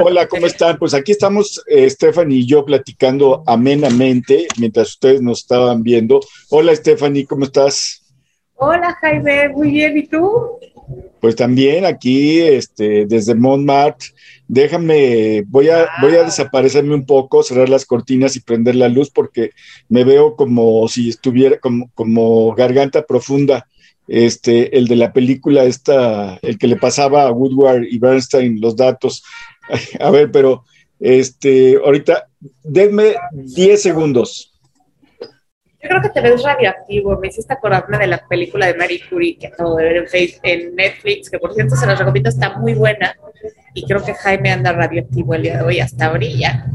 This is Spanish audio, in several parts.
Hola, ¿cómo están? Pues aquí estamos, eh, Stephanie y yo, platicando amenamente mientras ustedes nos estaban viendo. Hola, Stephanie, ¿cómo estás? Hola, Jaime, muy bien, ¿y tú? Pues también aquí, este, desde Montmartre. Déjame, voy a, voy a desaparecerme un poco, cerrar las cortinas y prender la luz porque me veo como si estuviera como, como garganta profunda este, el de la película esta, el que le pasaba a Woodward y Bernstein los datos. A ver, pero este, ahorita, denme 10 segundos. Yo creo que te ves radioactivo. Me hiciste acordarme de la película de Marie Curie que acabo de ver en, Netflix, que por cierto se los recomiendo, está muy buena. Y creo que Jaime anda radioactivo el día de hoy, hasta brilla.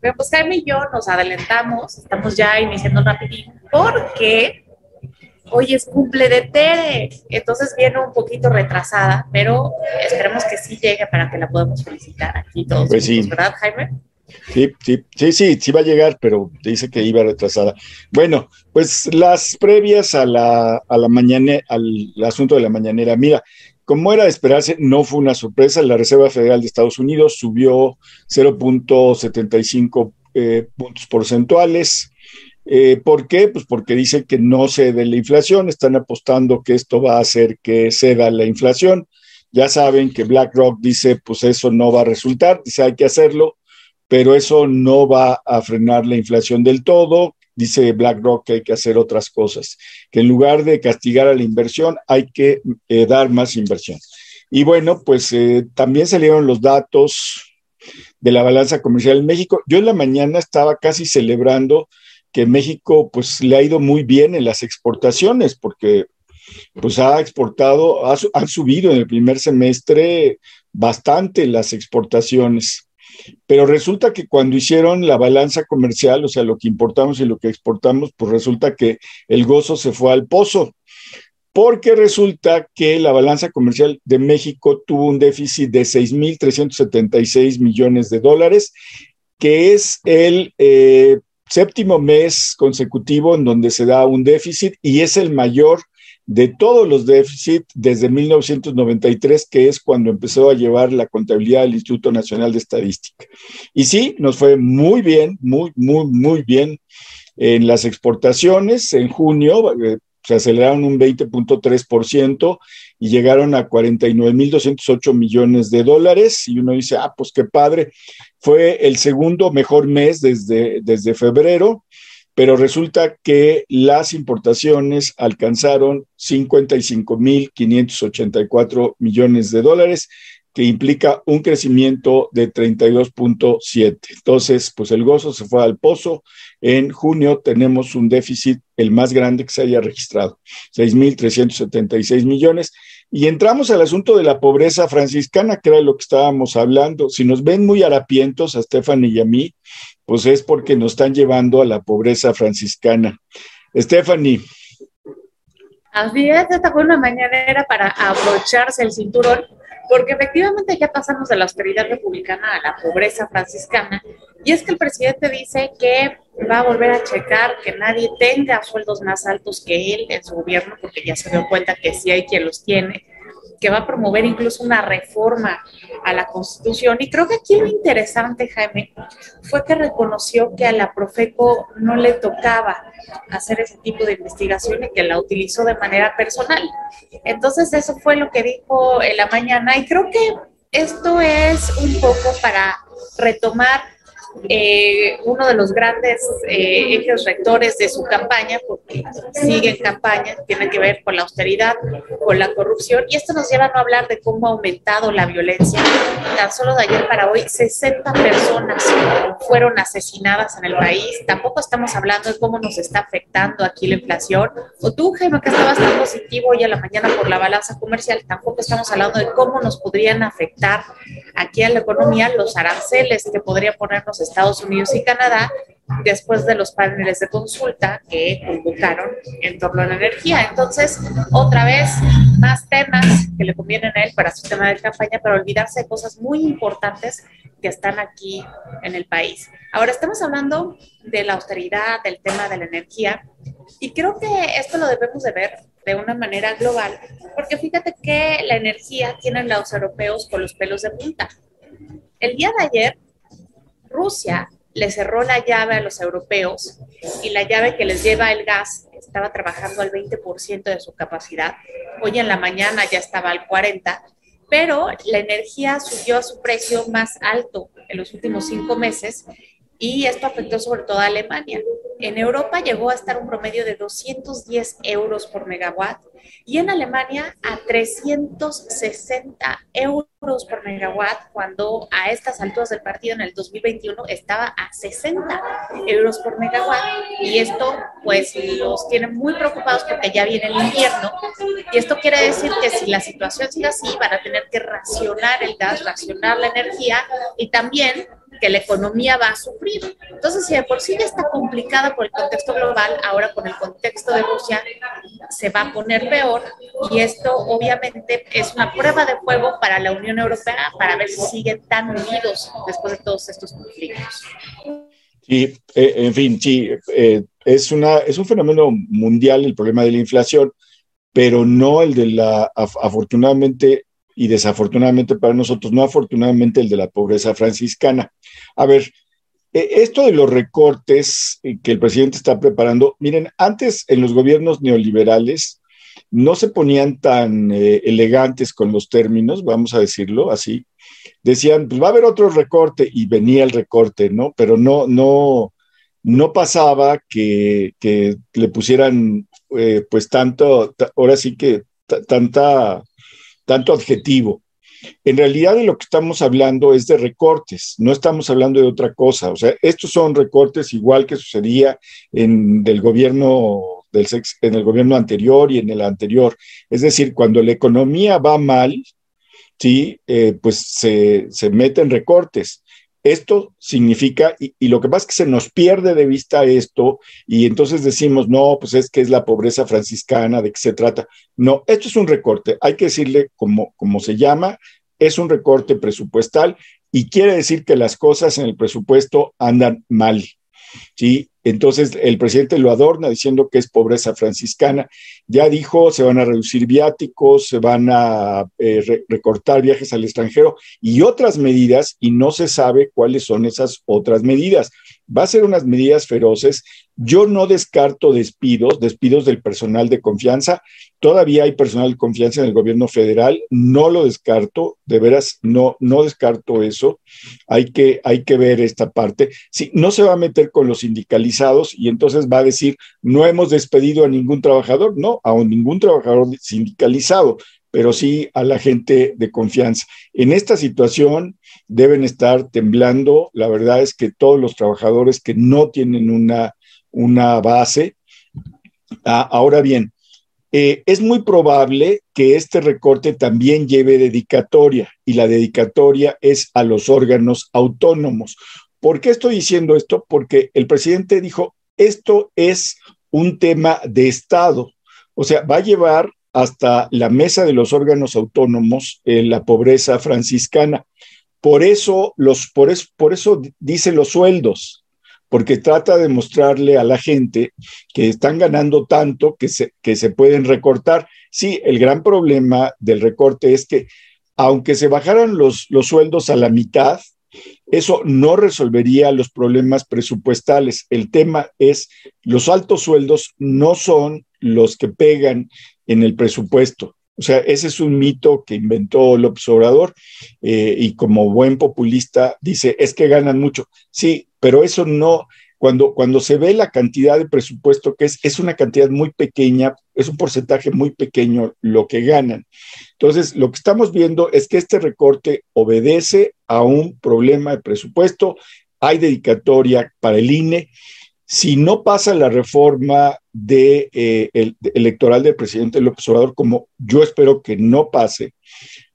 Pero pues Jaime y yo nos adelantamos, estamos ya iniciando rapidito, porque hoy es cumple de Tere, entonces viene un poquito retrasada, pero esperemos que sí llegue para que la podamos felicitar aquí todos, pues sí. ¿verdad, Jaime? Sí, sí, sí, sí, sí va a llegar, pero dice que iba retrasada. Bueno, pues las previas a la, a la mañana, al asunto de la mañanera. Mira, como era de esperarse, no fue una sorpresa. La Reserva Federal de Estados Unidos subió 0.75 eh, puntos porcentuales. Eh, ¿Por qué? Pues porque dice que no cede la inflación, están apostando que esto va a hacer que ceda la inflación. Ya saben que BlackRock dice, pues eso no va a resultar, dice hay que hacerlo, pero eso no va a frenar la inflación del todo. Dice BlackRock que hay que hacer otras cosas, que en lugar de castigar a la inversión hay que eh, dar más inversión. Y bueno, pues eh, también salieron los datos de la balanza comercial en México. Yo en la mañana estaba casi celebrando que México pues le ha ido muy bien en las exportaciones porque pues ha exportado, ha, han subido en el primer semestre bastante las exportaciones. Pero resulta que cuando hicieron la balanza comercial, o sea, lo que importamos y lo que exportamos, pues resulta que el gozo se fue al pozo, porque resulta que la balanza comercial de México tuvo un déficit de 6.376 millones de dólares, que es el eh, séptimo mes consecutivo en donde se da un déficit y es el mayor de todos los déficits desde 1993, que es cuando empezó a llevar la contabilidad del Instituto Nacional de Estadística. Y sí, nos fue muy bien, muy, muy, muy bien en las exportaciones. En junio eh, se aceleraron un 20.3% y llegaron a 49.208 millones de dólares. Y uno dice, ah, pues qué padre. Fue el segundo mejor mes desde, desde febrero, pero resulta que las importaciones alcanzaron 55.584 millones de dólares que implica un crecimiento de 32.7. Entonces, pues el gozo se fue al pozo. En junio tenemos un déficit el más grande que se haya registrado, 6.376 millones. Y entramos al asunto de la pobreza franciscana, que era lo que estábamos hablando. Si nos ven muy harapientos a Stephanie y a mí, pues es porque nos están llevando a la pobreza franciscana. Stephanie. Así es, esta fue una mañanera para abrocharse el cinturón porque efectivamente ya pasamos de la austeridad republicana a la pobreza franciscana, y es que el presidente dice que va a volver a checar que nadie tenga sueldos más altos que él en su gobierno, porque ya se dio cuenta que sí hay quien los tiene, que va a promover incluso una reforma a la Constitución. Y creo que aquí lo interesante, Jaime, fue que reconoció que a la Profeco no le tocaba hacer ese tipo de investigación y que la utilizó de manera personal. Entonces, eso fue lo que dijo en la mañana y creo que esto es un poco para retomar eh, uno de los grandes eh, ejes rectores de su campaña, porque sigue en campaña, tiene que ver con la austeridad, con la corrupción, y esto nos lleva a no hablar de cómo ha aumentado la violencia. Tan solo de ayer para hoy, 60 personas fueron asesinadas en el país. Tampoco estamos hablando de cómo nos está afectando aquí la inflación. O tú, Jaime, que estabas tan positivo hoy a la mañana por la balanza comercial, tampoco estamos hablando de cómo nos podrían afectar aquí a la economía los aranceles que podría ponernos Estados Unidos y Canadá después de los paneles de consulta que convocaron en torno a la energía. Entonces, otra vez, más temas que le convienen a él para su tema de campaña, para olvidarse de cosas muy importantes que están aquí en el país. Ahora estamos hablando de la austeridad, del tema de la energía, y creo que esto lo debemos de ver de una manera global, porque fíjate que la energía tienen los europeos con los pelos de punta. El día de ayer, Rusia le cerró la llave a los europeos y la llave que les lleva el gas estaba trabajando al 20% de su capacidad. Hoy en la mañana ya estaba al 40%, pero la energía subió a su precio más alto en los últimos cinco meses y esto afectó sobre todo a Alemania. En Europa llegó a estar un promedio de 210 euros por megawatt y en Alemania a 360 euros por megawatt cuando a estas alturas del partido en el 2021 estaba a 60 euros por megawatt y esto pues los tiene muy preocupados porque ya viene el invierno y esto quiere decir que si la situación sigue así van a tener que racionar el gas, racionar la energía y también que la economía va a sufrir. Entonces, si de por sí ya está complicada por el contexto global, ahora con el contexto de Rusia se va a poner peor y esto obviamente es una prueba de fuego para la Unión Europea para ver si siguen tan unidos después de todos estos conflictos. Y, eh, en fin, sí, eh, es, una, es un fenómeno mundial el problema de la inflación, pero no el de la, afortunadamente, y desafortunadamente para nosotros, no afortunadamente el de la pobreza franciscana. A ver, e, esto de los recortes eh, que el presidente está preparando, miren, antes en los gobiernos neoliberales no se ponían tan eh, elegantes con los términos, vamos a decirlo así. Decían, pues va a haber otro recorte y venía el recorte, ¿no? Pero no, no, no pasaba que, le pusieran, eh, pues tanto, ahora sí que tanta tanto adjetivo. En realidad de lo que estamos hablando es de recortes, no estamos hablando de otra cosa. O sea, estos son recortes igual que sucedía en del gobierno del en el gobierno anterior y en el anterior. Es decir, cuando la economía va mal, sí, eh, pues se, se meten recortes. Esto significa, y, lo que pasa es que se nos pierde de vista esto y entonces decimos, no, pues es que es la pobreza franciscana, ¿de qué se trata? No, esto es un recorte, hay que decirle como, como se llama, es un recorte presupuestal y quiere decir que las cosas en el presupuesto andan mal. ¿Sí? Entonces el presidente lo adorna diciendo que es pobreza franciscana. Ya dijo, se van a reducir viáticos, se van a eh, recortar viajes al extranjero y otras medidas, y no se sabe cuáles son esas otras medidas. Va a ser unas medidas feroces. Yo no descarto despidos, despidos del personal de confianza. Todavía hay personal de confianza en el gobierno federal. No lo descarto, de veras, no, no descarto eso. Hay que, hay que ver esta parte. Sí, no se va a meter con los sindicalizados y entonces va a decir, no hemos despedido a ningún trabajador. No, a ningún trabajador sindicalizado pero sí a la gente de confianza. En esta situación deben estar temblando. La verdad es que todos los trabajadores que no tienen una, una base. Ah, ahora bien, eh, es muy probable que este recorte también lleve dedicatoria y la dedicatoria es a los órganos autónomos. ¿Por qué estoy diciendo esto? Porque el presidente dijo, esto es un tema de Estado. O sea, va a llevar hasta la mesa de los órganos autónomos en la pobreza franciscana. Por eso, los, por, por eso dice los sueldos, porque trata de mostrarle a la gente que están ganando tanto que se, que se pueden recortar. Sí, el gran problema del recorte es que aunque se bajaran los, los sueldos a la mitad, eso no resolvería los problemas presupuestales. El tema es, los altos sueldos no son los que pegan en el presupuesto. O sea, ese es un mito que inventó López Obrador eh, y como buen populista dice, es que ganan mucho. Sí, pero eso no, cuando, cuando se ve la cantidad de presupuesto que es, es una cantidad muy pequeña, es un porcentaje muy pequeño lo que ganan. Entonces, lo que estamos viendo es que este recorte obedece a un problema de presupuesto, hay dedicatoria para el INE si no pasa la reforma eh, el, electoral del presidente López Obrador, como yo espero que no pase,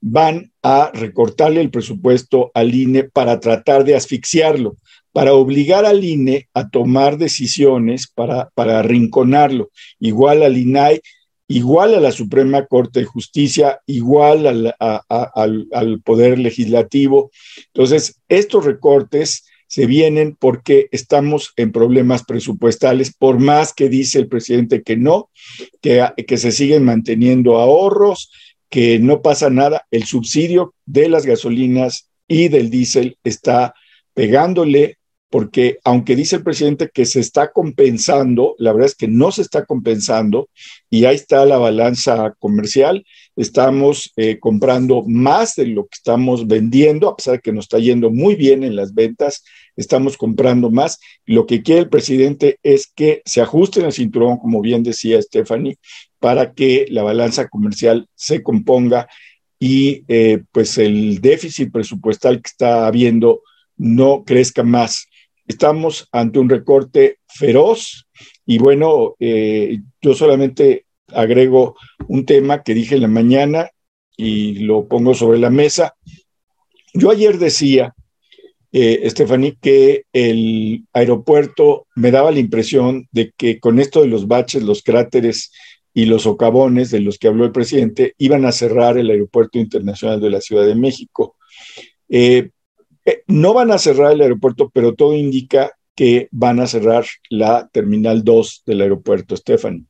van a recortarle el presupuesto al INE para tratar de asfixiarlo, para obligar al INE a tomar decisiones para, para arrinconarlo, igual al INAI, igual a la Suprema Corte de Justicia, igual al, al Poder Legislativo. Entonces, estos recortes se vienen porque estamos en problemas presupuestales, por más que dice el presidente que no, que, que se siguen manteniendo ahorros, que no pasa nada, el subsidio de las gasolinas y del diésel está pegándole porque aunque dice el presidente que se está compensando, la verdad es que no se está compensando y ahí está la balanza comercial. Estamos eh, comprando más de lo que estamos vendiendo, a pesar de que nos está yendo muy bien en las ventas, estamos comprando más. Lo que quiere el presidente es que se ajuste el cinturón, como bien decía Stephanie, para que la balanza comercial se componga y eh, pues el déficit presupuestal que está habiendo no crezca más. Estamos ante un recorte feroz y bueno, eh, yo solamente agrego un tema que dije en la mañana y lo pongo sobre la mesa. Yo ayer decía, eh, que el aeropuerto me daba la impresión de que con esto de los baches, los cráteres y los socavones de los que habló el presidente, iban a cerrar el aeropuerto internacional de la Ciudad de México. Eh, eh, no van a cerrar el aeropuerto, pero todo indica que van a cerrar la terminal 2 del aeropuerto, Stephanie.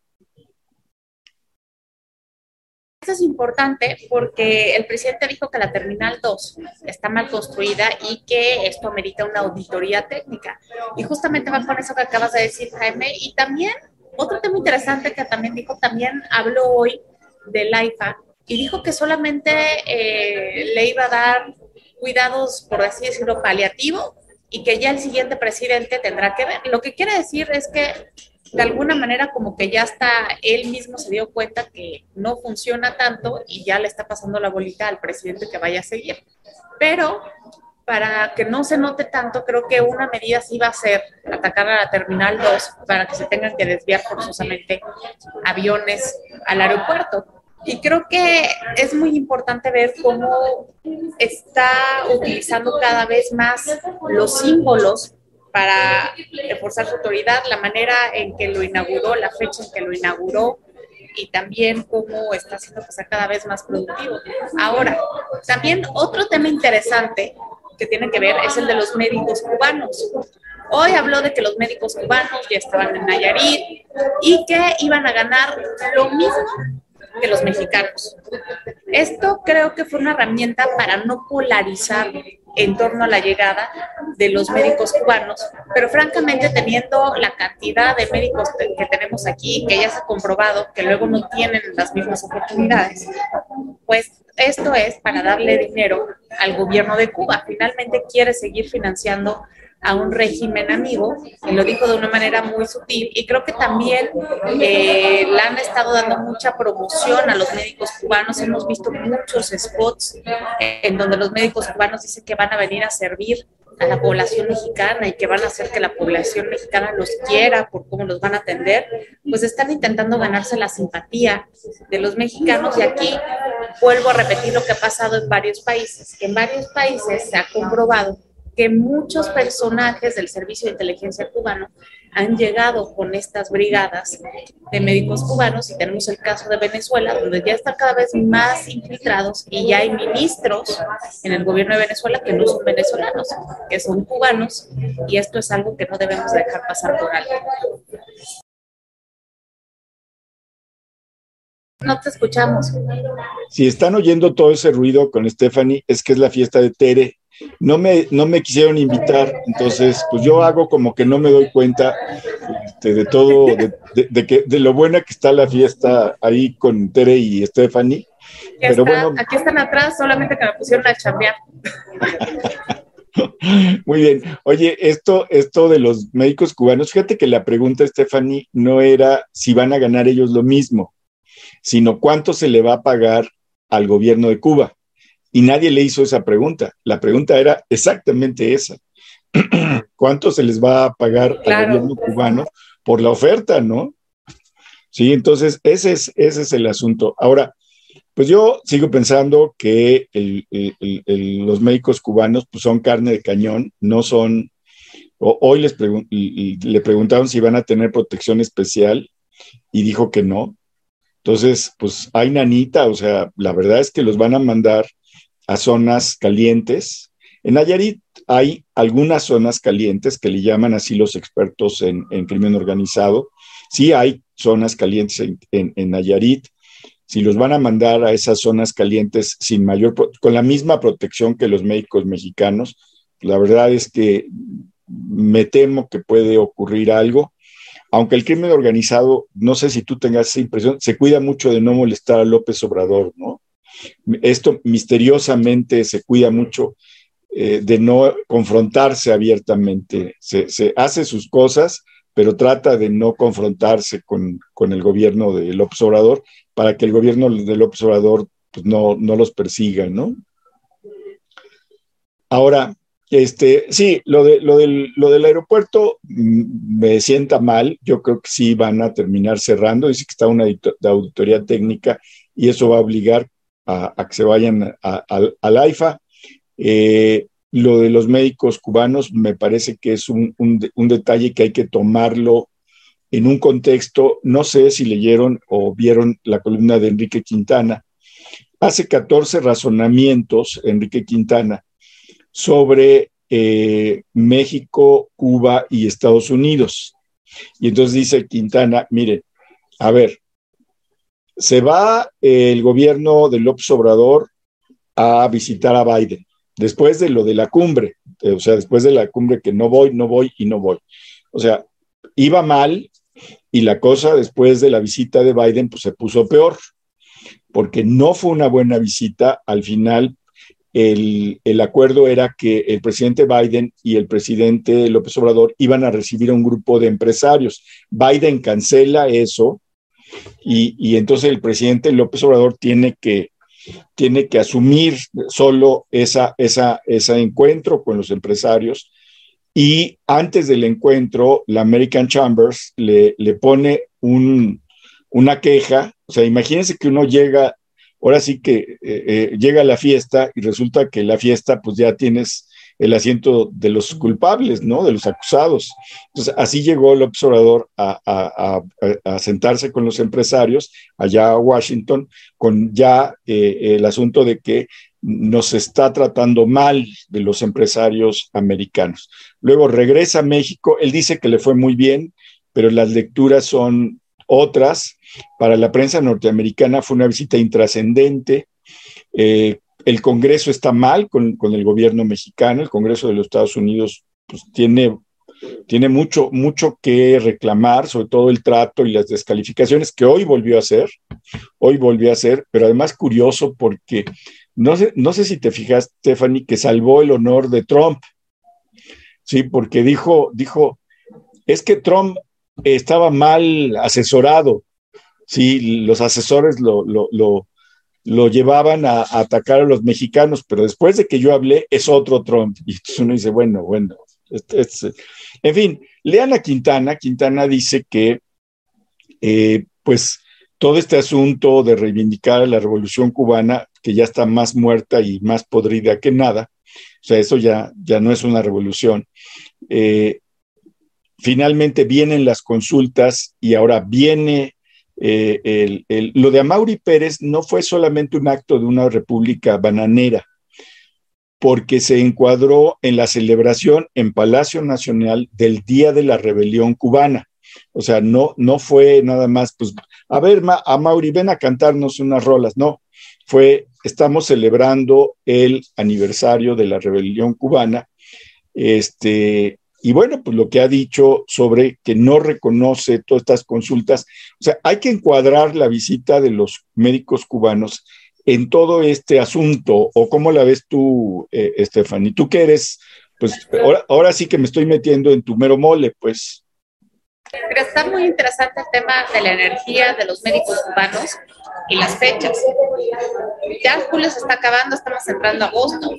Eso es importante porque el presidente dijo que la terminal 2 está mal construida y que esto amerita una auditoría técnica. Y justamente va con eso que acabas de decir, Jaime. Y también, otro tema interesante que también dijo, también habló hoy del AIFA y dijo que solamente eh, le iba a dar cuidados, por así decirlo, paliativo y que ya el siguiente presidente tendrá que ver. Lo que quiere decir es que de alguna manera como que ya está, él mismo se dio cuenta que no funciona tanto y ya le está pasando la bolita al presidente que vaya a seguir. Pero para que no se note tanto, creo que una medida sí va a ser atacar a la Terminal 2 para que se tengan que desviar forzosamente aviones al aeropuerto. Y creo que es muy importante ver cómo está utilizando cada vez más los símbolos para reforzar su autoridad, la manera en que lo inauguró, la fecha en que lo inauguró y también cómo está haciendo que sea cada vez más productivo. Ahora, también otro tema interesante que tiene que ver es el de los médicos cubanos. Hoy habló de que los médicos cubanos ya estaban en Nayarit y que iban a ganar lo mismo que los mexicanos. Esto creo que fue una herramienta para no polarizar en torno a la llegada de los médicos cubanos, pero francamente teniendo la cantidad de médicos que tenemos aquí, que ya se ha comprobado que luego no tienen las mismas oportunidades, pues esto es para darle dinero al gobierno de Cuba. Finalmente quiere seguir financiando a un régimen amigo, y lo dijo de una manera muy sutil, y creo que también eh, le han estado dando mucha promoción a los médicos cubanos, hemos visto muchos spots en donde los médicos cubanos dicen que van a venir a servir a la población mexicana y que van a hacer que la población mexicana los quiera por cómo los van a atender, pues están intentando ganarse la simpatía de los mexicanos y aquí vuelvo a repetir lo que ha pasado en varios países, que en varios países se ha comprobado que muchos personajes del Servicio de Inteligencia cubano han llegado con estas brigadas de médicos cubanos y tenemos el caso de Venezuela, donde ya están cada vez más infiltrados y ya hay ministros en el gobierno de Venezuela que no son venezolanos, que son cubanos y esto es algo que no debemos dejar pasar por alto. No te escuchamos. Si están oyendo todo ese ruido con Stephanie, es que es la fiesta de Tere no me, no me quisieron invitar, entonces pues yo hago como que no me doy cuenta este, de todo, de, que, de lo buena que está la fiesta ahí con Tere y Stephanie. Pero bueno, aquí están atrás, solamente que me pusieron a chambear. Muy bien. Oye, esto, esto de los médicos cubanos, fíjate que la pregunta, Stephanie, no era si van a ganar ellos lo mismo, sino cuánto se le va a pagar al gobierno de Cuba y nadie le hizo esa pregunta. La pregunta era exactamente esa. ¿Cuánto se les va a pagar al gobierno cubano por la oferta, no? Sí, entonces ese es, ese es el asunto. Ahora, pues yo sigo pensando que los médicos cubanos pues son carne de cañón, no son... hoy les le preguntaron si iban a tener protección especial y dijo que no. Entonces, pues hay nanita, o sea, la verdad es que los van a mandar a zonas calientes. En Nayarit hay algunas zonas calientes que le llaman así los expertos en, crimen organizado. Sí hay zonas calientes en, en, Nayarit. Si los van a mandar a esas zonas calientes sin mayor, con la misma protección que los médicos mexicanos, la verdad es que me temo que puede ocurrir algo. Aunque el crimen organizado, no sé si tú tengas esa impresión, se cuida mucho de no molestar a López Obrador, ¿no? Esto misteriosamente se cuida mucho eh, de no confrontarse abiertamente. Se, hace sus cosas, pero trata de no confrontarse con, el gobierno de López Obrador para que el gobierno de López Obrador pues, no, no los persiga, ¿no? Ahora, este, sí, lo, de, lo, del, lo del aeropuerto mm, me sienta mal. Yo creo que sí van a terminar cerrando. Dice que está una auditoría técnica y eso va a obligar a, que se vayan al AIFA. Eh, lo de los médicos cubanos me parece que es un, detalle que hay que tomarlo en un contexto, no sé si leyeron o vieron la columna de Enrique Quintana, hace 14 razonamientos, Enrique Quintana, sobre eh, México, Cuba y Estados Unidos. Y entonces dice Quintana, mire, a ver, se va el gobierno de López Obrador a visitar a Biden, después de lo de la cumbre, eh, o sea, después de la cumbre que no voy, no voy y no voy. O sea, iba mal y la cosa después de la visita de Biden pues se puso peor, porque no fue una buena visita. Al final, el, el, acuerdo era que el presidente Biden y el presidente López Obrador iban a recibir a un grupo de empresarios. Biden cancela eso y, entonces el presidente López Obrador tiene que tiene que asumir solo esa, esa, ese encuentro con los empresarios. Y antes del encuentro la American Chambers le, le pone un, una queja, o sea, imagínense que uno llega, ahora sí que eh, eh, llega a la fiesta y resulta que la fiesta pues ya tienes el asiento de los culpables, ¿no? De los acusados. Entonces, así llegó el observador a, sentarse con los empresarios allá a Washington, con ya eh, el asunto de que nos está tratando mal de los empresarios americanos. Luego regresa a México, él dice que le fue muy bien, pero las lecturas son otras. Para la prensa norteamericana fue una visita intrascendente, eh, el Congreso está mal con, el gobierno mexicano, el Congreso de los Estados Unidos pues, tiene, tiene mucho, mucho que reclamar, sobre todo el trato y las descalificaciones que hoy volvió a hacer, hoy volvió a hacer, pero además curioso porque no sé, no sé si te fijas, Stephanie, que salvó el honor de Trump, sí, porque dijo, dijo, es que Trump estaba mal asesorado, sí, los asesores lo, lo lo llevaban a, atacar a los mexicanos, pero después de que yo hablé es otro Trump. Y entonces uno dice, bueno, bueno, en fin, lean a Quintana. Quintana dice que, eh, pues, todo este asunto de reivindicar a la revolución cubana, que ya está más muerta y más podrida que nada, o sea, eso ya, ya no es una revolución. Eh, finalmente vienen las consultas y ahora viene eh, lo de Amaury Pérez no fue solamente un acto de una república bananera, porque se encuadró en la celebración en Palacio Nacional del Día de la Rebelión Cubana. O sea, no, no fue nada más, pues, a ver, Amaury, ven a cantarnos unas rolas. No, fue, estamos celebrando el aniversario de la rebelión cubana. Este, y bueno, pues lo que ha dicho sobre que no reconoce todas estas consultas, o sea, hay que encuadrar la visita de los médicos cubanos en todo este asunto, o cómo la ves tú, eh, Stephanie, tú que eres, pues ahora, ahora sí que me estoy metiendo en tu mero mole, pues. Pero está muy interesante el tema de la energía de los médicos cubanos y las fechas. Ya julio se está acabando, estamos entrando a agosto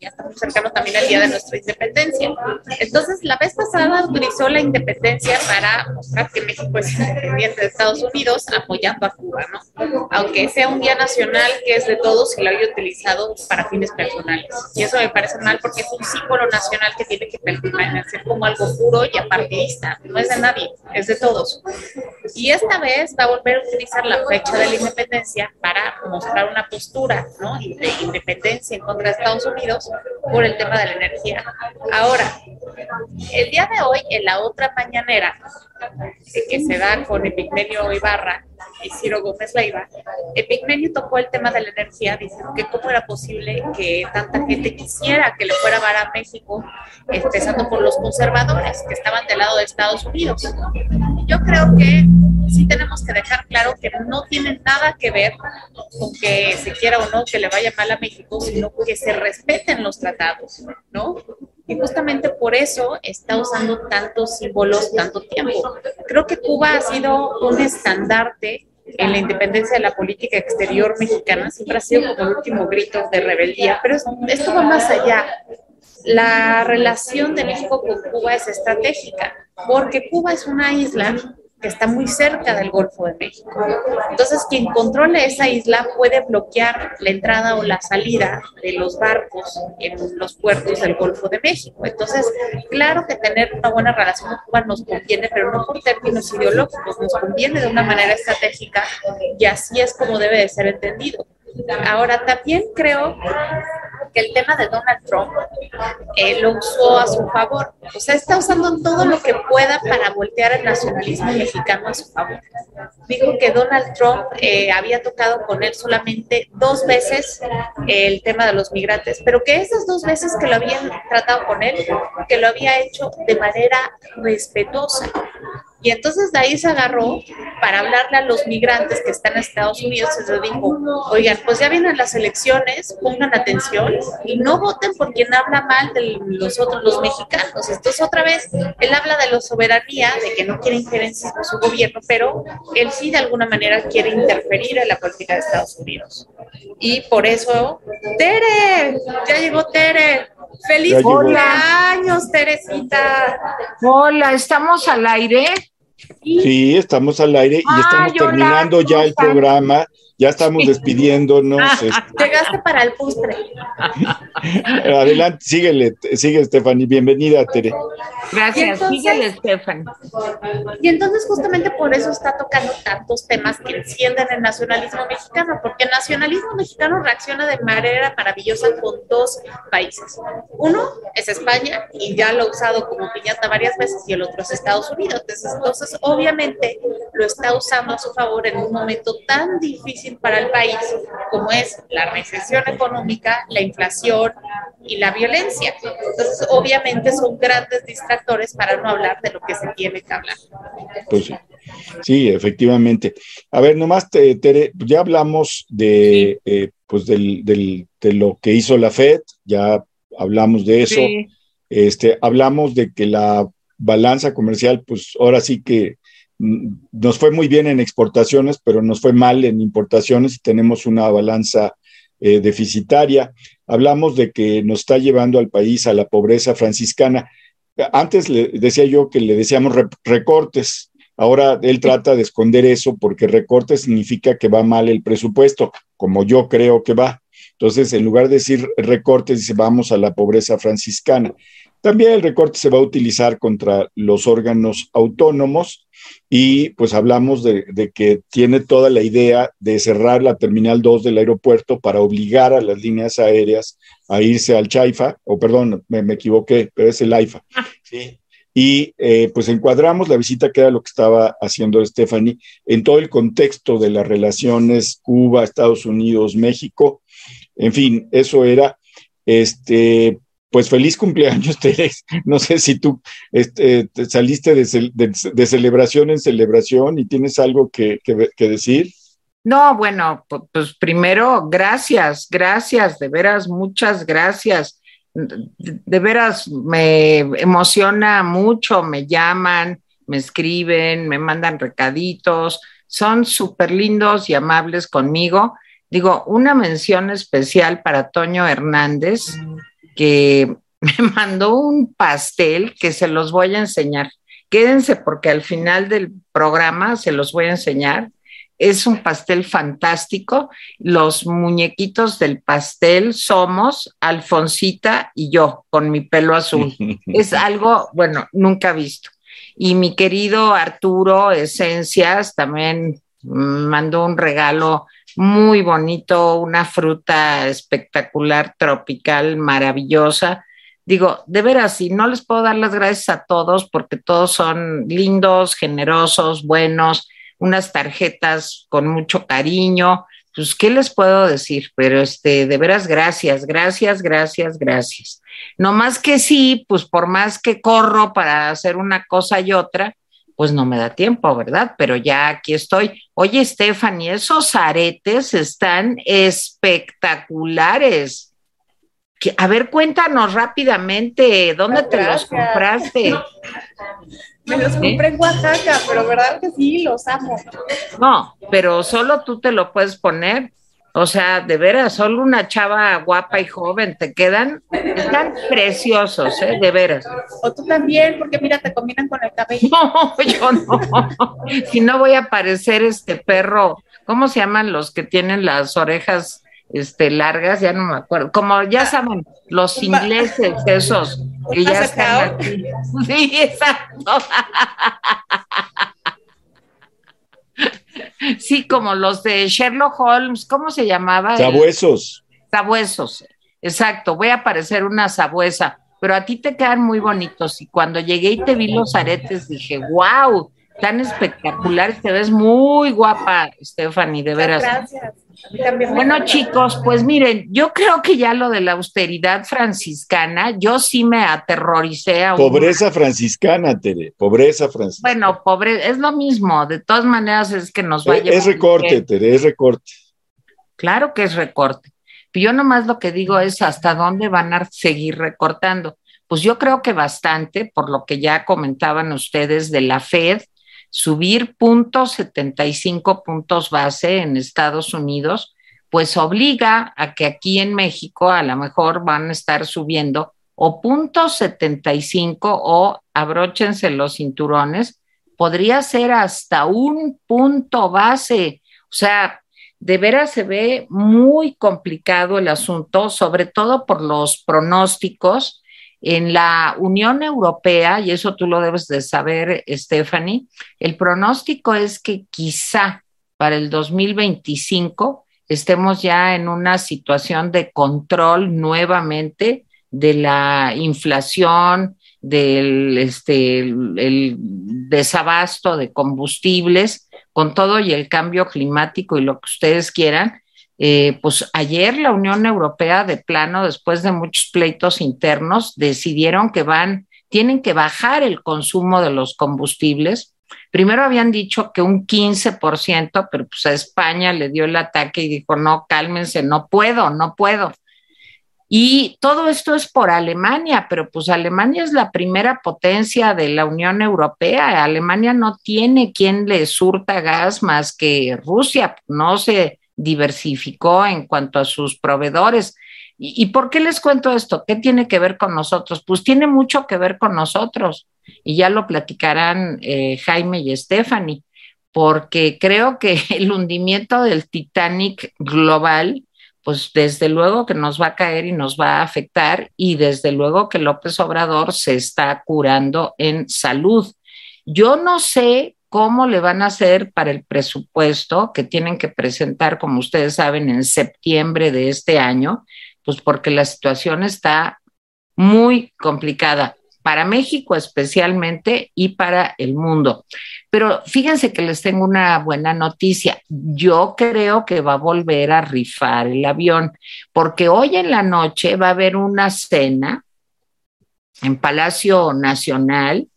ya estamos cercanos también al día de nuestra independencia. Entonces, la vez pasada utilizó la independencia para mostrar que México es independiente de Estados Unidos, apoyando a Cuba, ¿no? Aunque sea un día nacional que es de todos y lo haya utilizado para fines personales. Y eso me parece mal porque es un símbolo nacional que tiene que permanecer como algo puro y apartidista. No es de nadie, es de todos. Y esta vez va a volver a utilizar la fecha de la independencia para mostrar una postura, ¿no? De independencia en contra de Estados Unidos por el tema de la energía. Ahora, el día de hoy, en la otra mañanera, que se da con Epigmenio Ibarra y Ciro Gómez Leiva, Epigmenio tocó el tema de la energía, diciendo que cómo era posible que tanta gente quisiera que le fuera a a México, empezando por los conservadores que estaban del lado de Estados Unidos. Yo creo que sí tenemos que dejar claro que no tiene nada que ver con que se quiera o no que le vaya mal a México, sino que se respeten los tratados, ¿no? Y justamente por eso está usando tantos símbolos tanto tiempo. Creo que Cuba ha sido un estandarte en la independencia de la política exterior mexicana, siempre ha sido como el último grito de rebeldía, pero esto va más allá. La relación de México con Cuba es estratégica, porque Cuba es una isla que está muy cerca del Golfo de México. Entonces, quien controle esa isla puede bloquear la entrada o la salida de los barcos en los puertos del Golfo de México. Entonces, claro que tener una buena relación con Cuba nos conviene, pero no por términos ideológicos, nos conviene de una manera estratégica y así es como debe de ser entendido. Ahora, también creo que el tema de Donald Trump eh, lo usó a su favor. O sea, está usando todo lo que pueda para voltear el nacionalismo mexicano a su favor. Dijo que Donald Trump eh, había tocado con él solamente dos veces el tema de los migrantes, pero que esas dos veces que lo habían tratado con él, que lo había hecho de manera respetuosa. Y entonces de ahí se agarró para hablarle a los migrantes que están en Estados Unidos y le dijo, oigan, pues ya vienen las elecciones, pongan atención y no voten por quien habla mal de los otros, los mexicanos. Entonces otra vez, él habla de la soberanía, de que no quiere injerencias en su gobierno, pero él sí de alguna manera quiere interferir en la política de Estados Unidos. Y por eso, Tere, ya llegó Tere. ¡Feliz cumpleaños, Teresita! Hola, ¿estamos al aire? Sí, estamos al aire y estamos terminando ya el programa ya estamos despidiéndonos. Este. Llegaste para el postre. Adelante, síguele, sigue Stephanie, bienvenida Tere. Gracias, síguele Stephanie. Y entonces justamente por eso está tocando tantos temas que encienden el nacionalismo mexicano, porque el nacionalismo mexicano reacciona de manera maravillosa con dos países. Uno es España y ya lo ha usado como piñata varias veces y el otro es Estados Unidos. Entonces, entonces obviamente lo está usando a su favor en un momento tan difícil para el país, como es la recesión económica, la inflación y la violencia. Entonces, obviamente son grandes distractores para no hablar de lo que se tiene que hablar. Pues sí, efectivamente. A ver, nomás, Tere, ya hablamos de, eh, pues del, del, de lo que hizo la FED, ya hablamos de eso. Este, hablamos de que la balanza comercial, pues ahora sí que nos fue muy bien en exportaciones, pero nos fue mal en importaciones y tenemos una balanza eh, deficitaria. Hablamos de que nos está llevando al país a la pobreza franciscana. Antes le decía yo que le decíamos recortes. Ahora él trata de esconder eso porque recortes significa que va mal el presupuesto, como yo creo que va. Entonces, en lugar de decir recortes, dice vamos a la pobreza franciscana. También el recorte se va a utilizar contra los órganos autónomos y pues hablamos de, que tiene toda la idea de cerrar la Terminal 2 del aeropuerto para obligar a las líneas aéreas a irse al Chaifa, o perdón, me, equivoqué, pero es el AIFA. Ah. Y eh, pues encuadramos la visita que era lo que estaba haciendo Stephanie en todo el contexto de las relaciones Cuba, Estados Unidos, México. En fin, eso era. Este, pues feliz cumpleaños, Teres. No sé si tú este, saliste de, celebración en celebración y tienes algo que, decir. No, bueno, pues primero, gracias, gracias, de veras, muchas gracias. De veras, me emociona mucho, me llaman, me escriben, me mandan recaditos, son súper lindos y amables conmigo. Digo, una mención especial para Toño Hernández, que me mandó un pastel que se los voy a enseñar. Quédense porque al final del programa se los voy a enseñar. Es un pastel fantástico. Los muñequitos del pastel somos Alfonsita y yo, con mi pelo azul. es algo, bueno, nunca visto. Y mi querido Arturo Esencias también mandó un regalo muy bonito, una fruta espectacular, tropical, maravillosa. Digo, de veras, y no les puedo dar las gracias a todos porque todos son lindos, generosos, buenos, unas tarjetas con mucho cariño. Pues, ¿qué les puedo decir? Pero este, de veras, gracias, gracias, gracias, gracias. No más que sí, pues por más que corro para hacer una cosa y otra, pues no me da tiempo, ¿verdad? Pero ya aquí estoy. Oye, Stephanie, esos aretes están espectaculares. A ver, cuéntanos rápidamente, ¿dónde te los compraste? Me los compré en Oaxaca, pero verdad que sí, los amo. No, pero solo tú te lo puedes poner. O sea, de veras, solo una chava guapa y joven te quedan, están preciosos, ¿eh? De veras. O tú también, porque mira, te combinan con el cabello. No, yo no. si no voy a parecer este perro, ¿cómo se llaman los que tienen las orejas este, largas? Ya no me acuerdo. Como ya saben, los ingleses, esos, que ya están aquí. Sí, exacto. Sí, como los de Sherlock Holmes, ¿cómo se llamaba? Sabuesos. Sabuesos, exacto. Voy a parecer una sabuesa, pero a ti te quedan muy bonitos. Y cuando llegué y te vi los aretes, dije, wow, tan espectacular, te ves muy guapa, Stephanie, de veras. Gracias. Bueno, chicos, pues miren, yo creo que ya lo de la austeridad franciscana, yo sí me aterroricé. A pobreza franciscana, Tere, pobreza franciscana. Bueno, pobre, es lo mismo, de todas maneras es que nos va a llevar. Es recorte, Tere, es recorte. Claro que es recorte. Yo nomás lo que digo es hasta dónde van a seguir recortando. Pues yo creo que bastante, por lo que ya comentaban ustedes de la Fed, subir puntos 75 puntos base en Estados Unidos, pues obliga a que aquí en México a lo mejor van a estar subiendo o puntos 75 o abróchense los cinturones, podría ser hasta un punto base. O sea, de veras se ve muy complicado el asunto, sobre todo por los pronósticos en la Unión Europea, y eso tú lo debes de saber, Stephanie, el pronóstico es que quizá para el 2025 estemos ya en una situación de control nuevamente de la inflación, del este, el desabasto de combustibles, con todo y el cambio climático y lo que ustedes quieran, eh, pues ayer la Unión Europea de plano, después de muchos pleitos internos, decidieron que van, tienen que bajar el consumo de los combustibles. Primero habían dicho que un 15%, pero pues a España le dio el ataque y dijo, no, cálmense, no puedo, no puedo. Y todo esto es por Alemania, pero pues Alemania es la primera potencia de la Unión Europea. Alemania no tiene quien le surta gas más que Rusia, no se diversificó en cuanto a sus proveedores. ¿Y, por qué les cuento esto? ¿Qué tiene que ver con nosotros? Pues tiene mucho que ver con nosotros y ya lo platicarán eh, Jaime y Stephanie, porque creo que el hundimiento del Titanic global, pues desde luego que nos va a caer y nos va a afectar y desde luego que López Obrador se está curando en salud. Yo no sé cómo le van a hacer para el presupuesto que tienen que presentar, como ustedes saben, en septiembre de este año, pues porque la situación está muy complicada para México especialmente y para el mundo. Pero fíjense que les tengo una buena noticia. Yo creo que va a volver a rifar el avión, porque hoy en la noche va a haber una cena en Palacio Nacional,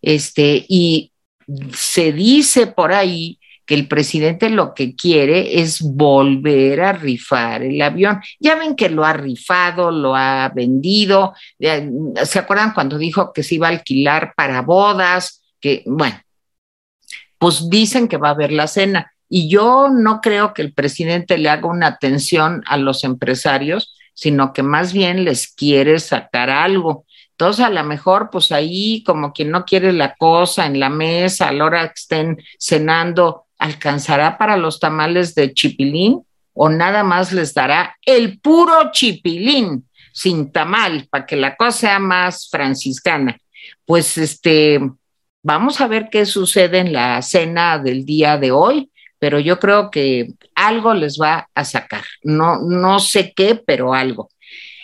este, y se dice por ahí que el presidente lo que quiere es volver a rifar el avión. Ya ven que lo ha rifado, lo ha vendido. ¿Se acuerdan cuando dijo que se iba a alquilar para bodas? Que, bueno, pues dicen que va a haber la cena. Y yo no creo que el presidente le haga una atención a los empresarios, sino que más bien les quiere sacar algo. Entonces, a lo mejor, pues ahí, como quien no quiere la cosa en la mesa, a la hora que estén cenando, ¿alcanzará para los tamales de chipilín o nada más les dará el puro chipilín sin tamal para que la cosa sea más franciscana? Pues este, vamos a ver qué sucede en la cena del día de hoy. pero yo creo que algo les va a sacar. No, no sé qué, pero algo.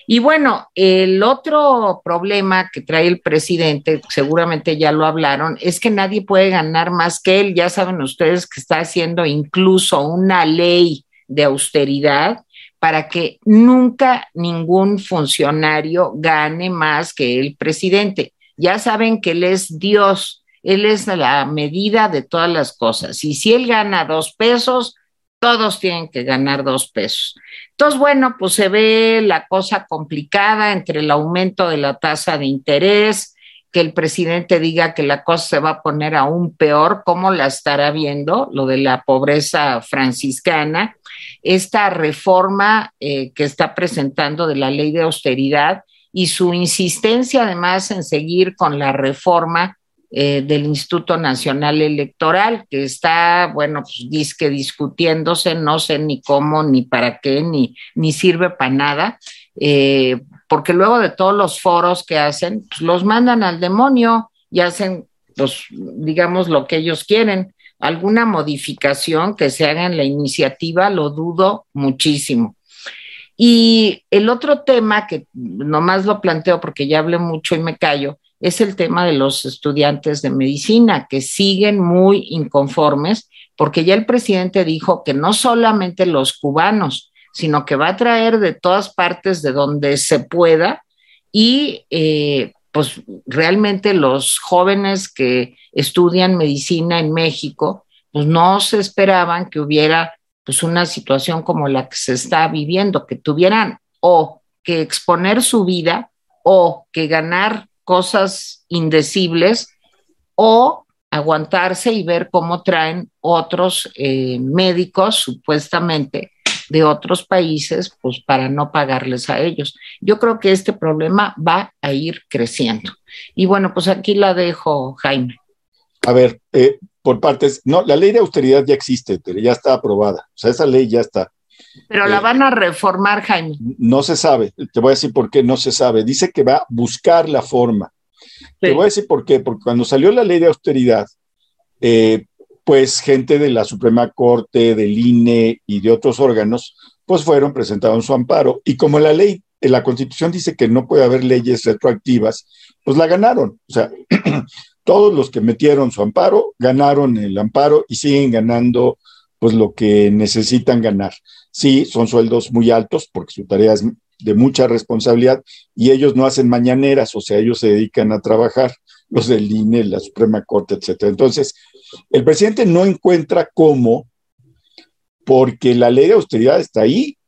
Y bueno, el otro problema que trae el presidente, seguramente ya lo hablaron, es que nadie puede ganar más que él. Ya saben ustedes que está haciendo incluso una ley de austeridad para que nunca ningún funcionario gane más que el presidente. Ya saben que él es Dios, él es la medida de todas las cosas. Y si él gana dos pesos, todos tienen que ganar dos pesos. Entonces, bueno, pues se ve la cosa complicada entre el aumento de la tasa de interés, que el presidente diga que la cosa se va a poner aún peor, ¿cómo la estará viendo? Lo de la pobreza franciscana, esta reforma eh, que está presentando de la ley de austeridad y su insistencia además en seguir con la reforma eh, del Instituto Nacional Electoral, que está, bueno, pues dice discutiéndose, no sé ni cómo, ni para qué, ni, ni sirve para nada, eh, porque luego de todos los foros que hacen, pues los mandan al demonio y hacen, pues, digamos, lo que ellos quieren. Alguna modificación que se haga en la iniciativa, lo dudo muchísimo. Y el otro tema que nomás lo planteo porque ya hablé mucho y me callo, es el tema de los estudiantes de medicina, que siguen muy inconformes, porque ya el presidente dijo que no solamente los cubanos, sino que va a traer de todas partes de donde se pueda y eh, pues realmente los jóvenes que estudian medicina en México, pues no se esperaban que hubiera pues una situación como la que se está viviendo, que tuvieran o que exponer su vida o que ganar cosas indecibles o aguantarse y ver cómo traen otros eh, médicos supuestamente de otros países, pues para no pagarles a ellos. Yo creo que este problema va a ir creciendo. Y bueno, pues aquí la dejo, Jaime. A ver, eh, por partes, no, la ley de austeridad ya existe, ya está aprobada, o sea, esa ley ya está. Pero la eh, van a reformar, Jaime. No se sabe, te voy a decir por qué no se sabe. Dice que va a buscar la forma. Te voy a decir por qué, porque cuando salió la ley de austeridad, eh, pues gente de la Suprema Corte, del INE y de otros órganos, pues fueron presentados en su amparo. Y como la ley, la Constitución dice que no puede haber leyes retroactivas, pues la ganaron. O sea, todos los que metieron su amparo ganaron el amparo y siguen ganando pues lo que necesitan ganar. Sí, son sueldos muy altos porque su tarea es de mucha responsabilidad y ellos no hacen mañaneras, o sea, ellos se dedican a trabajar, los del INE, la Suprema Corte, etcétera. Entonces, el presidente no encuentra cómo, porque la ley de austeridad está ahí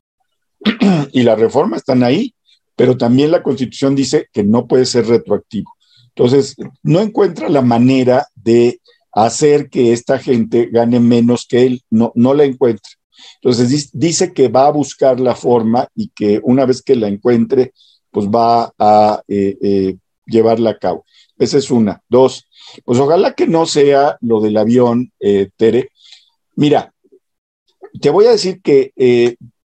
y la reforma están ahí, pero también la Constitución dice que no puede ser retroactivo. Entonces, no encuentra la manera de hacer que esta gente gane menos que él, no, no la encuentra. Entonces dice que va a buscar la forma y que una vez que la encuentre, pues va a eh, eh, llevarla a cabo. Esa es una. Dos, pues ojalá que no sea lo del avión, eh, Tere. Mira, te voy a decir que,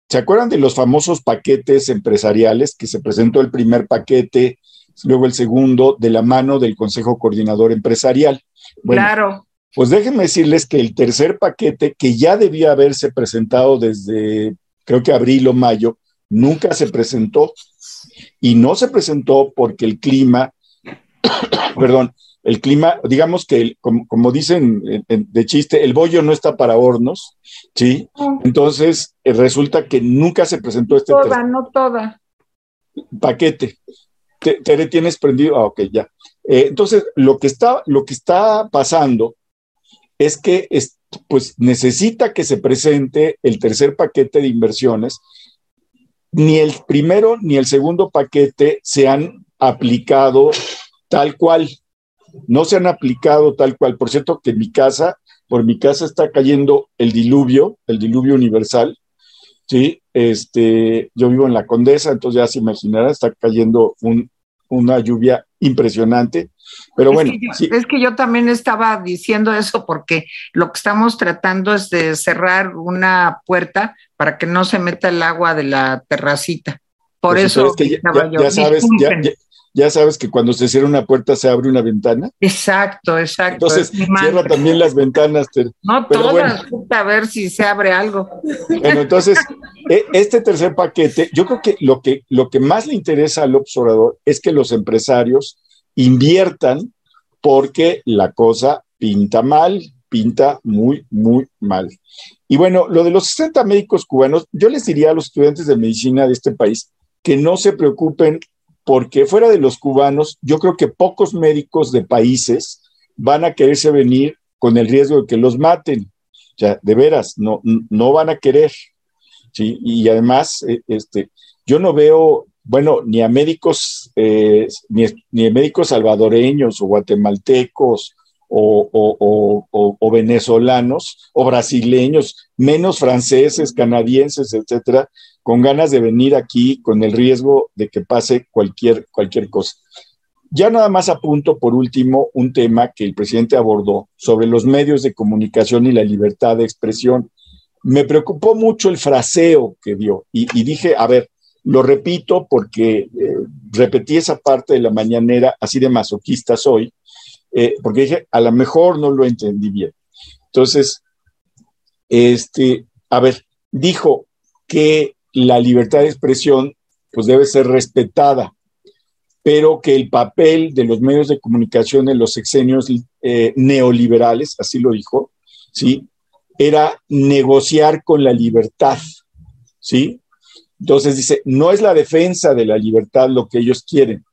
¿se acuerdan de los famosos paquetes empresariales que se presentó el primer paquete, luego el segundo, de la mano del Consejo Coordinador Empresarial? claro. Pues déjenme decirles que el tercer paquete, que ya debía haberse presentado desde, creo que abril o mayo, nunca se presentó. Y no se presentó porque el clima, perdón, el clima, digamos que, como, dicen de chiste, el bollo no está para hornos, ¿sí? Entonces, eh, resulta que nunca se presentó este... Toda, no toda. Paquete. Tere, ¿tienes prendido? Ah, ok, ya. Eh, entonces, lo que, está, lo que está pasando es que pues, necesita que se presente el tercer paquete de inversiones. Ni el primero ni el segundo paquete se han aplicado tal cual. No se han aplicado tal cual. Por cierto, que en mi casa, por mi casa está cayendo el diluvio, el diluvio universal. Sí, este, yo vivo en la Condesa, entonces ya se imaginará, está cayendo una lluvia impresionante. Pero bueno. Es que, yo, también estaba diciendo eso porque lo que estamos tratando es de cerrar una puerta para que no se meta el agua de la terracita. Por pues eso ya, sabes, ya sabes que cuando se cierra una puerta se abre una ventana. Exacto, exacto. Entonces, cierra también las ventanas. No, todas, a ver si se abre algo. Bueno, entonces, e, este tercer paquete, yo creo que lo que, lo que más le interesa al observador es que los empresarios inviertan porque la cosa pinta mal, pinta muy, muy mal. Y bueno, lo de los 60 médicos cubanos, yo les diría a los estudiantes de medicina de este país que no se preocupen porque fuera de los cubanos, yo creo que pocos médicos de países van a quererse venir con el riesgo de que los maten. O sea, de veras, no, no van a querer. ¿sí? Y además, eh, este, yo no veo, bueno, ni a médicos, eh, ni, a médicos salvadoreños o guatemaltecos o, venezolanos o brasileños, menos franceses, canadienses, etcétera, con ganas de venir aquí con el riesgo de que pase cualquier, cualquier cosa. Ya nada más apunto por último un tema que el presidente abordó sobre los medios de comunicación y la libertad de expresión. Me preocupó mucho el fraseo que dio y, dije, a ver, lo repito porque eh, repetí esa parte de la mañanera, así de masoquista soy, eh, porque dije, a lo mejor no lo entendí bien. Entonces, este, a ver, dijo que la libertad de expresión pues debe ser respetada, pero que el papel de los medios de comunicación en los sexenios eh, neoliberales, así lo dijo, ¿sí? Era negociar con la libertad, ¿sí? Entonces dice, no es la defensa de la libertad lo que ellos quieren,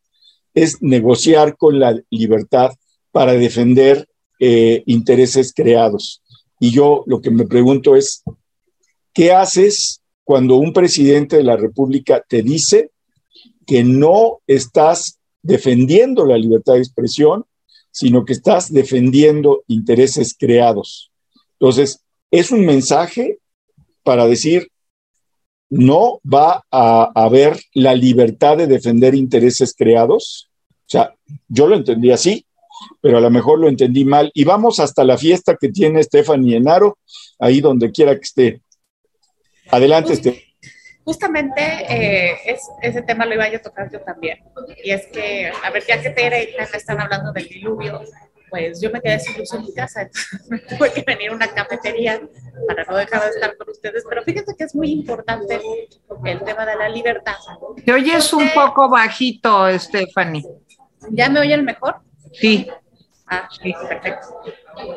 es negociar con la libertad para defender eh, intereses creados. Y yo lo que me pregunto es, ¿qué haces cuando un presidente de la República te dice que no estás defendiendo la libertad de expresión, sino que estás defendiendo intereses creados? Entonces, es un mensaje para decir, no va a haber la libertad de defender intereses creados. O sea, yo lo entendí así, pero a lo mejor lo entendí mal. Y vamos hasta la fiesta que tiene Stephanie Enaro, ahí donde quiera que esté. Adelante, Stephanie. Justamente eh, ese tema lo iba a tocar yo también. Y es que, a ver, ya que Tere y me están hablando del diluvio, pues yo me quedé sin luz en mi casa, entonces me tuve que venir a una cafetería para no dejar de estar con ustedes. Pero fíjate que es muy importante el tema de la libertad. Te oyes un poco bajito, Stephanie. ¿Ya me oyen mejor? Sí. Ah, sí, perfecto.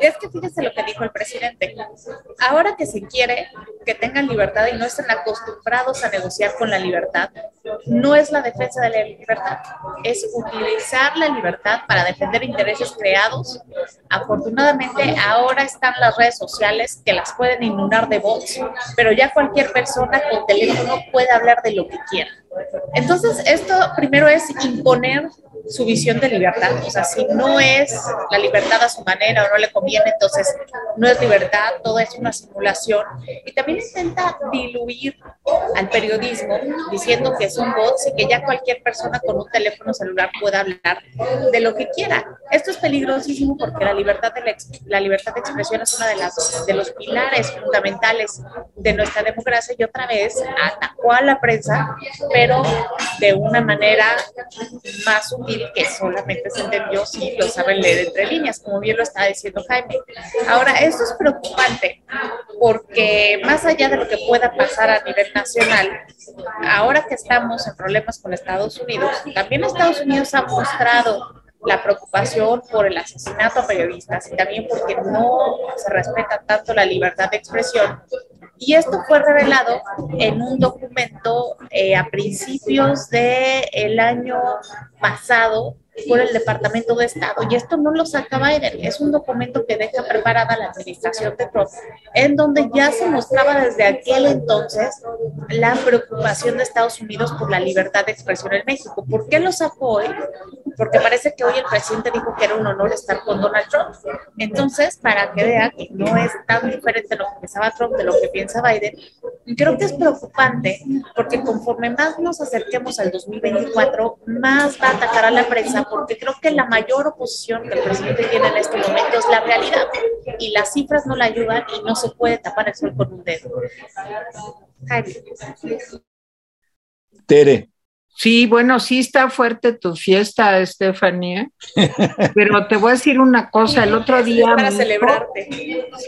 Es que fíjese lo que dijo el presidente. Ahora que se quiere que tengan libertad y no estén acostumbrados a negociar con la libertad, no es la defensa de la libertad, es utilizar la libertad para defender intereses creados. Afortunadamente, ahora están las redes sociales que las pueden inundar de bots, pero ya cualquier persona con teléfono puede hablar de lo que quiera. Entonces, esto primero es imponer su visión de libertad. O sea, si no es la libertad a su manera o no le conviene, entonces no es libertad, todo es una simulación. Y también intenta diluir al periodismo diciendo que son bots y que ya cualquier persona con un teléfono celular pueda hablar de lo que quiera. Esto es peligrosísimo porque la libertad de, la, libertad de expresión es uno de, de los pilares fundamentales de nuestra democracia y otra vez atacó a la prensa, pero de una manera más sutil que solamente se entendió si lo saben leer entre líneas, como bien lo está diciendo Jaime. Ahora, esto es preocupante porque más allá de lo que pueda pasar a nivel nacional, ahora que estamos en problemas con Estados Unidos, también Estados Unidos ha mostrado la preocupación por el asesinato a periodistas y también porque no se respeta tanto la libertad de expresión y esto fue revelado en un documento eh, a principios del año pasado por el Departamento de Estado. Y esto no lo saca Biden, es un documento que deja preparada la administración de Trump, en donde ya se mostraba desde aquel entonces la preocupación de Estados Unidos por la libertad de expresión en México. ¿Por qué lo sacó hoy? Porque parece que hoy el presidente dijo que era un honor estar con Donald Trump. Entonces, para que vea que no es tan diferente lo que pensaba Trump de lo que piensa Biden, creo que es preocupante porque conforme más nos acerquemos al 2024, más va a atacar a la prensa porque creo que la mayor oposición que el presidente tiene en este momento es la realidad y las cifras no la ayudan y no se puede tapar el sol con un dedo. Tere. Sí, bueno, sí está fuerte tu fiesta, Estefanía, pero te voy a decir una cosa, el otro día... Para celebrarte.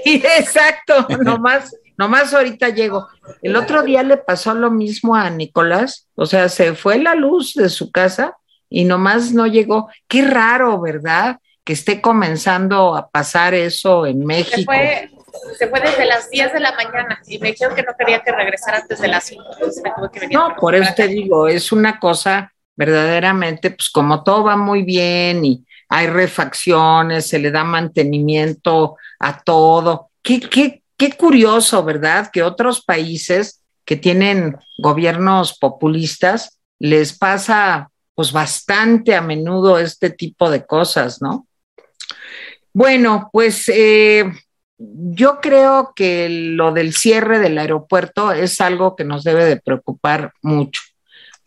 Sí, exacto, nomás, nomás ahorita llego. El otro día le pasó lo mismo a Nicolás, o sea, se fue la luz de su casa y nomás no llegó. Qué raro, ¿verdad? Que esté comenzando a pasar eso en México. Se fue, se fue desde las 10 de la mañana y me dijeron que no quería que regresara antes de las 5, entonces me tuve que venir. No, por eso te digo, es una cosa verdaderamente, pues como todo va muy bien y hay refacciones, se le da mantenimiento a todo. Qué, qué, qué curioso, ¿verdad? Que otros países que tienen gobiernos populistas les pasa pues bastante a menudo este tipo de cosas, ¿no? Bueno, pues eh, yo creo que lo del cierre del aeropuerto es algo que nos debe de preocupar mucho,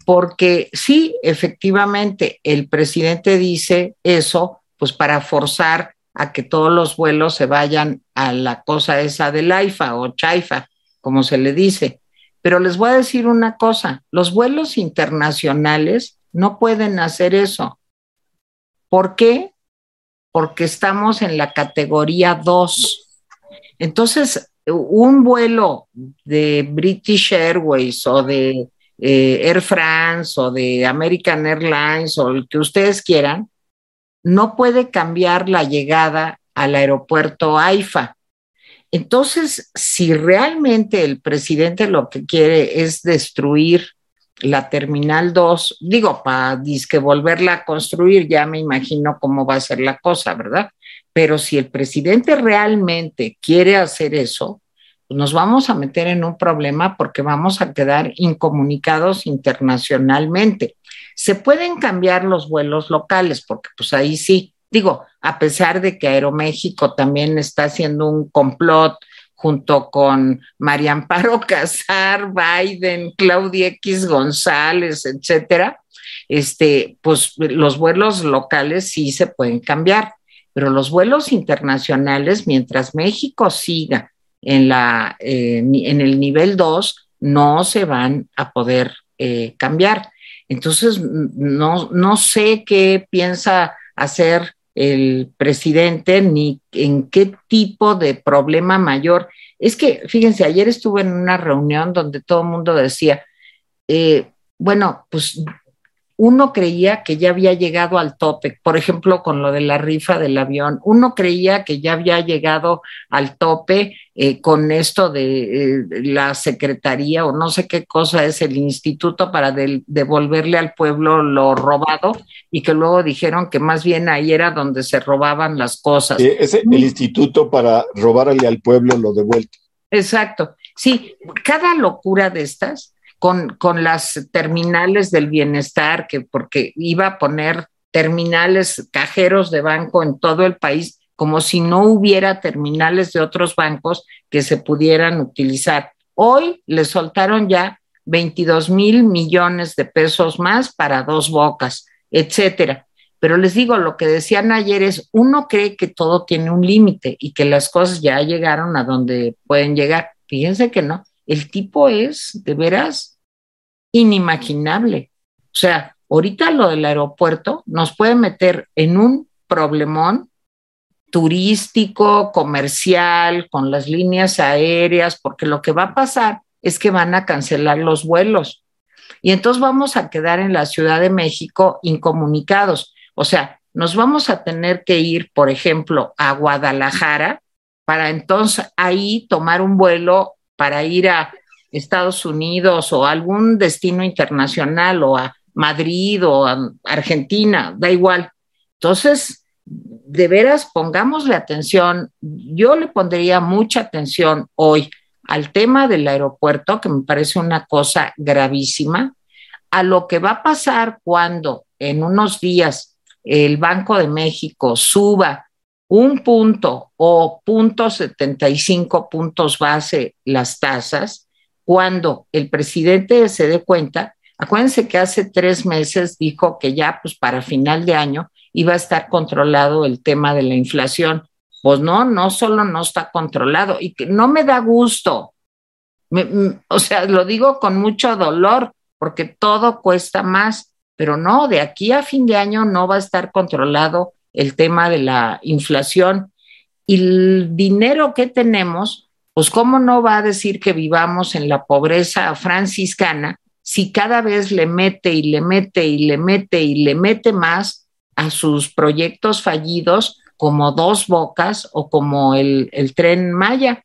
porque sí, efectivamente, el presidente dice eso, pues para forzar a que todos los vuelos se vayan a la cosa esa del AIFA o CHAIFA, como se le dice. Pero les voy a decir una cosa, los vuelos internacionales no pueden hacer eso. ¿Por qué? Porque estamos en la categoría 2 entonces, un vuelo de British Airways o de eh, Air France o de American Airlines o el que ustedes quieran, no puede cambiar la llegada al aeropuerto AIFA. Entonces, si realmente el presidente lo que quiere es destruir la Terminal 2, digo, para volverla a construir, ya me imagino cómo va a ser la cosa, ¿verdad? Pero si el presidente realmente quiere hacer eso, pues nos vamos a meter en un problema porque vamos a quedar incomunicados internacionalmente. Se pueden cambiar los vuelos locales, porque pues ahí sí, digo, a pesar de que Aeroméxico también está haciendo un complot junto con María Amparo Casar, Biden, Claudia X González, etcétera, este, pues los vuelos locales sí se pueden cambiar pero los vuelos internacionales, mientras México siga en, la, eh, en el nivel 2, no se van a poder eh, cambiar. Entonces, no, no sé qué piensa hacer el presidente ni en qué tipo de problema mayor. Es que, fíjense, ayer estuve en una reunión donde todo el mundo decía, eh, bueno, pues uno creía que ya había llegado al tope, por ejemplo, con lo de la rifa del avión, uno creía que ya había llegado al tope eh, con esto de eh, la secretaría o no sé qué cosa es el instituto para devolverle al pueblo lo robado y que luego dijeron que más bien ahí era donde se robaban las cosas. es el instituto para robarle al pueblo lo devuelto. Exacto. Sí, cada locura de estas con, las terminales del bienestar, que porque iba a poner terminales cajeros de banco en todo el país, como si no hubiera terminales de otros bancos que se pudieran utilizar. Hoy le soltaron ya 22 mil millones de pesos más para dos bocas, etcétera. Pero les digo, lo que decían ayer es, uno cree que todo tiene un límite y que las cosas ya llegaron a donde pueden llegar. Fíjense que no. El tipo es, de veras, inimaginable. O sea, ahorita lo del aeropuerto nos puede meter en un problemón turístico, comercial, con las líneas aéreas, porque lo que va a pasar es que van a cancelar los vuelos. Y entonces vamos a quedar en la Ciudad de México incomunicados. O sea, nos vamos a tener que ir, por ejemplo, a Guadalajara para entonces ahí tomar un vuelo para ir a Estados Unidos o algún destino internacional o a Madrid o a Argentina, da igual. Entonces, de veras, pongámosle atención. Yo le pondría mucha atención hoy al tema del aeropuerto, que me parece una cosa gravísima, a lo que va a pasar cuando en unos días el Banco de México suba un punto o punto 75 puntos base las tasas, cuando el presidente se dé cuenta, acuérdense que hace tres meses dijo que ya pues para final de año iba a estar controlado el tema de la inflación. Pues no, no solo no está controlado y que no me da gusto. o sea, lo digo con mucho dolor porque todo cuesta más, pero no, de aquí a fin de año no va a estar controlado el tema de la inflación. Y el dinero que tenemos, pues cómo no va a decir que vivamos en la pobreza franciscana si cada vez le mete y le mete y le mete y le mete más a sus proyectos fallidos como dos bocas o como el, tren Maya.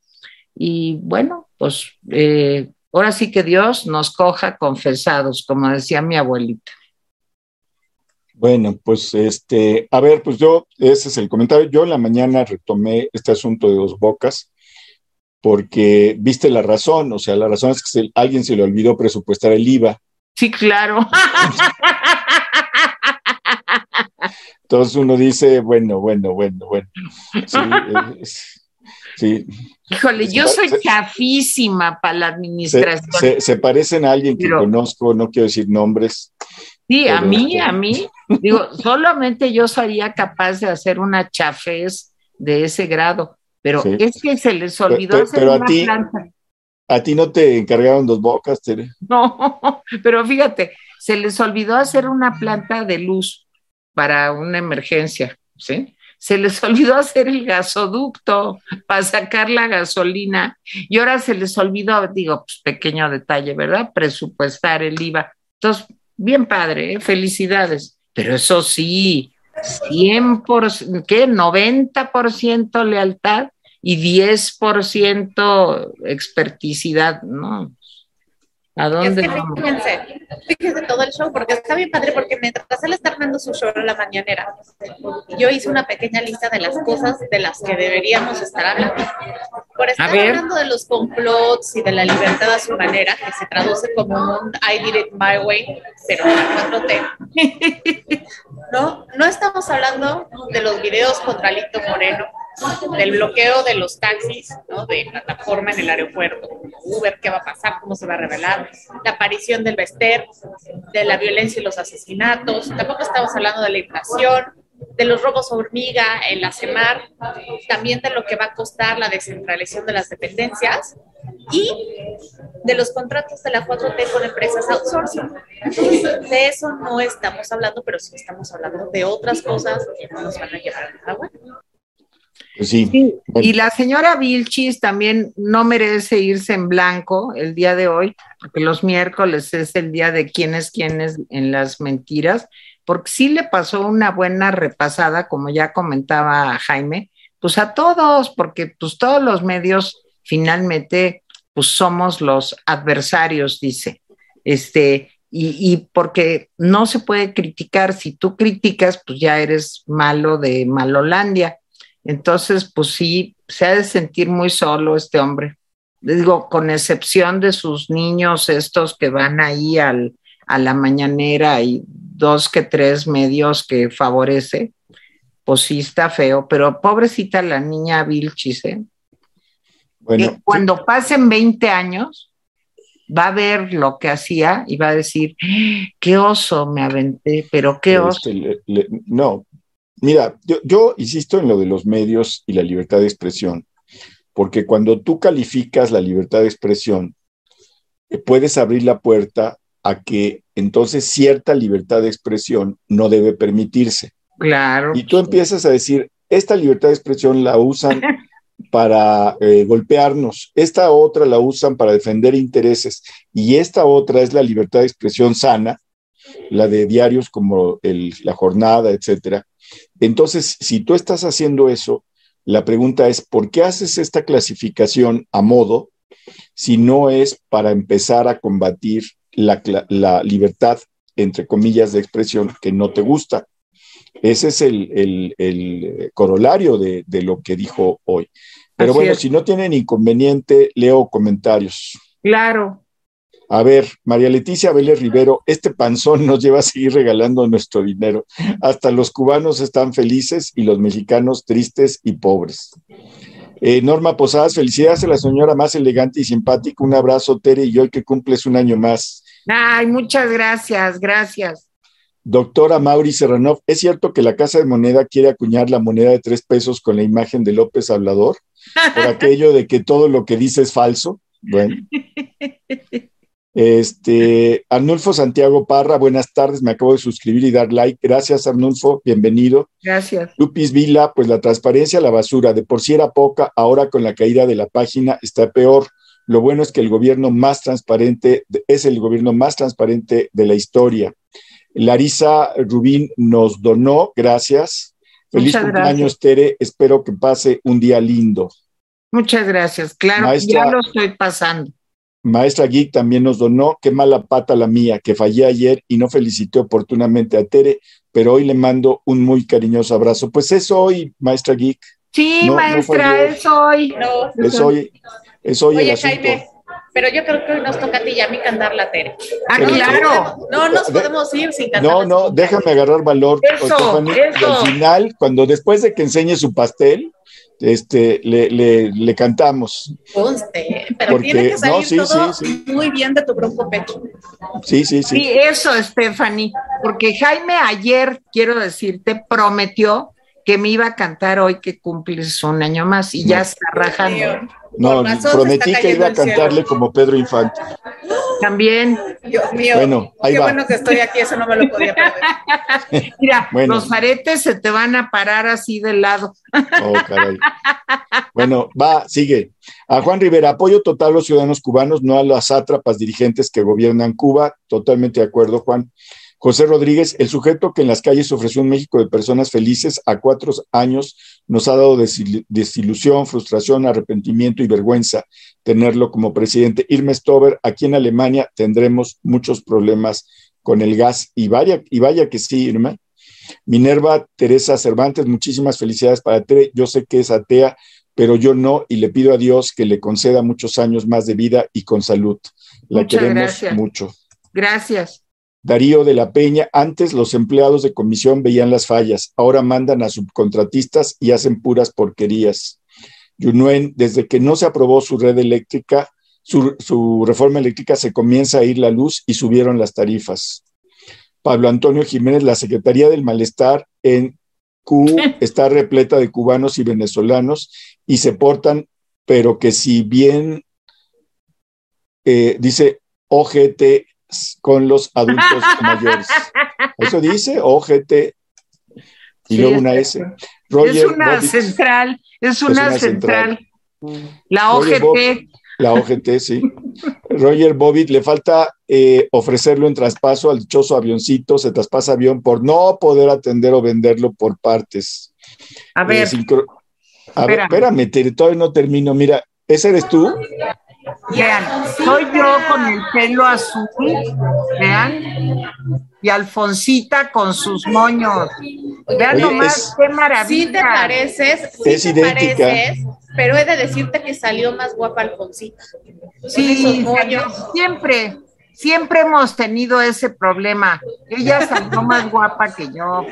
Y bueno, pues eh, ahora sí que Dios nos coja confesados, como decía mi abuelita. Bueno, pues este, a ver, pues yo, ese es el comentario. Yo en la mañana retomé este asunto de dos bocas porque viste la razón, o sea, la razón es que alguien se le olvidó presupuestar el IVA. Sí, claro. Entonces uno dice, bueno, bueno, bueno, bueno. Sí, Híjole, yo soy chafísima para la administración. Se, parecen a alguien que conozco, no quiero decir nombres. Sí, a mí, este a mí. Digo, solamente yo sería capaz de hacer una chafez de ese grado. Pero es que se les olvidó hacer una planta. A ti no te encargaron dos bocas, Tere. No, pero fíjate, se les olvidó hacer una planta de luz para una emergencia, ¿sí? Se les olvidó hacer el gasoducto para sacar la gasolina y ahora se les olvidó, digo, pues pequeño detalle, ¿verdad? Presupuestar el IVA. Entonces, bien padre, ¿eh? felicidades. Pero eso sí, 100%, ¿qué? 90% lealtad y 10% experticidad, ¿no? ¿A dónde es que fíjense, fíjense todo el show, porque está bien padre, porque mientras él está armando su show en la mañanera, yo hice una pequeña lista de las cosas de las que deberíamos estar hablando. Por estar hablando de los complots y de la libertad a su manera, que se traduce como un I did it my way, pero la 4T. No, no estamos hablando de los videos contra Lito Moreno, del bloqueo de los taxis, ¿no? de plataforma en el aeropuerto, Uber, qué va a pasar, cómo se va a revelar, la aparición del Vester, de la violencia y los asesinatos, tampoco estamos hablando de la inflación, de los robos hormiga en la CEMAR, también de lo que va a costar la descentralización de las dependencias y de los contratos de la 4T con empresas outsourcing. de eso no estamos hablando, pero sí estamos hablando de otras cosas que no nos van a llevar a nada bueno. Pues sí. Y la señora Vilchis también no merece irse en blanco el día de hoy, porque los miércoles es el día de quién es quién es en las mentiras, porque sí le pasó una buena repasada, como ya comentaba Jaime, pues a todos, porque pues todos los medios finalmente pues somos los adversarios, dice. Este, y, y, porque no se puede criticar, si tú criticas, pues ya eres malo de Malolandia. Entonces, pues sí, se ha de sentir muy solo este hombre. Digo, con excepción de sus niños, estos que van ahí al, a la mañanera y dos que tres medios que favorece, pues sí está feo, pero pobrecita la niña Vilchis, ¿eh? Bueno, cuando pasen 20 años, va a ver lo que hacía y va a decir, qué oso me aventé, pero qué oso. no, Mira, yo, insisto en lo de los medios y la libertad de expresión, porque cuando tú calificas la libertad de expresión, eh, puedes abrir la puerta a que entonces cierta libertad de expresión no debe permitirse. Claro. Y tú empiezas a decir, esta libertad de expresión la usan para eh, golpearnos, esta otra la usan para defender intereses y esta otra es la libertad de expresión sana, la de diarios como La Jornada, etcétera, entonces, si tú estás haciendo eso, la pregunta es, ¿por qué haces esta clasificación a modo si no es para empezar a combatir la, libertad, entre comillas, de expresión que no te gusta? Ese es el, corolario de, lo que dijo hoy. Pero bueno, si no tienen inconveniente, leo comentarios. Claro, a ver, María Leticia Vélez Rivero, este panzón nos lleva a seguir regalando nuestro dinero. Hasta los cubanos están felices y los mexicanos tristes y pobres. Eh, Norma Posadas, felicidades a la señora más elegante y simpática. Un abrazo, Tere, y hoy que cumples un año más. Ay, muchas gracias, gracias. Doctora Mauri Serranov, ¿es cierto que la Casa de Moneda quiere acuñar la moneda de tres pesos con la imagen de López Hablador? Por aquello de que todo lo que dice es falso. Bueno. Este, Arnulfo Santiago Parra, buenas tardes, me acabo de suscribir y dar like. Gracias, Arnulfo, bienvenido. Gracias. Lupis Vila, pues la transparencia, la basura, de por sí era poca, ahora con la caída de la página está peor. Lo bueno es que el gobierno más transparente es el gobierno más transparente de la historia. Larisa Rubín nos donó, gracias. Feliz cumpleaños, Tere. Espero que pase un día lindo. Muchas gracias. Claro, ya lo estoy pasando. Maestra Geek también nos donó. Qué mala pata la mía, que fallé ayer y no felicité oportunamente a Tere, pero hoy le mando un muy cariñoso abrazo. Pues es hoy, Maestra Geek. Sí, maestra, es hoy. es hoy. Es hoy el asunto pero yo creo que hoy nos toca a ti y a mí cantar la Tere. Ah, claro. No nos podemos ir sin cantar. No, no, déjame agarrar valor, eso, Y al final, cuando después de que enseñe su pastel, este, le, le, le cantamos. Conste, pero tiene que salir todo muy bien de tu grupo pecho. Sí, sí, sí. Sí, eso, Stephanie, porque Jaime ayer, quiero decirte, prometió que me iba a cantar hoy que cumples un año más y ya está rajando. No, prometí que iba a cantarle como Pedro Infante. También. Dios mío. Bueno, ahí qué bueno que estoy aquí, eso no me lo podía perder. Mira, los aretes se te van a parar así de lado. Oh, caray. Bueno, va, sigue. A Juan Rivera, apoyo total a los ciudadanos cubanos, no a las sátrapas dirigentes que gobiernan Cuba. Totalmente de acuerdo, Juan. José Rodríguez, el sujeto que en las calles ofreció un México de personas felices a cuatro años nos ha dado desilusión, frustración, arrepentimiento y vergüenza tenerlo como presidente. Irma Stover, aquí en Alemania tendremos muchos problemas con el gas y vaya, y vaya que sí, Irma. Minerva Teresa Cervantes, muchísimas felicidades para Tere. Yo sé que es atea, pero yo no y le pido a Dios que le conceda muchos años más de vida y con salud. La queremos mucho. Gracias. Darío de la Peña, antes los empleados de comisión veían las fallas, ahora mandan a subcontratistas y hacen puras porquerías. Yunuen, desde que no se aprobó su red eléctrica, su, reforma eléctrica, se comienza a ir la luz y subieron las tarifas. Pablo Antonio Jiménez, la Secretaría del Malestar en Q está repleta de cubanos y venezolanos y se portan, pero que si bien, eh, dice OGT, con los adultos mayores. Eso dice OGT y luego una S. es una central, es una, central. La OGT. la OGT, sí. Roger Bobbitt le falta eh, ofrecerlo en traspaso al dichoso avioncito, se traspasa avión por no poder atender o venderlo por partes. A ver. a ver, espérame, todavía no termino. Mira, ¿ese eres tú? Vean, soy yo con el pelo azul, vean, y Alfonsita con sus moños. Vean nomás qué maravilla. Sí te pareces, sí es te pareces, pero he de decirte que salió más guapa Alfonsita. Sí, siempre, siempre hemos tenido ese problema. Ella salió más guapa que yo,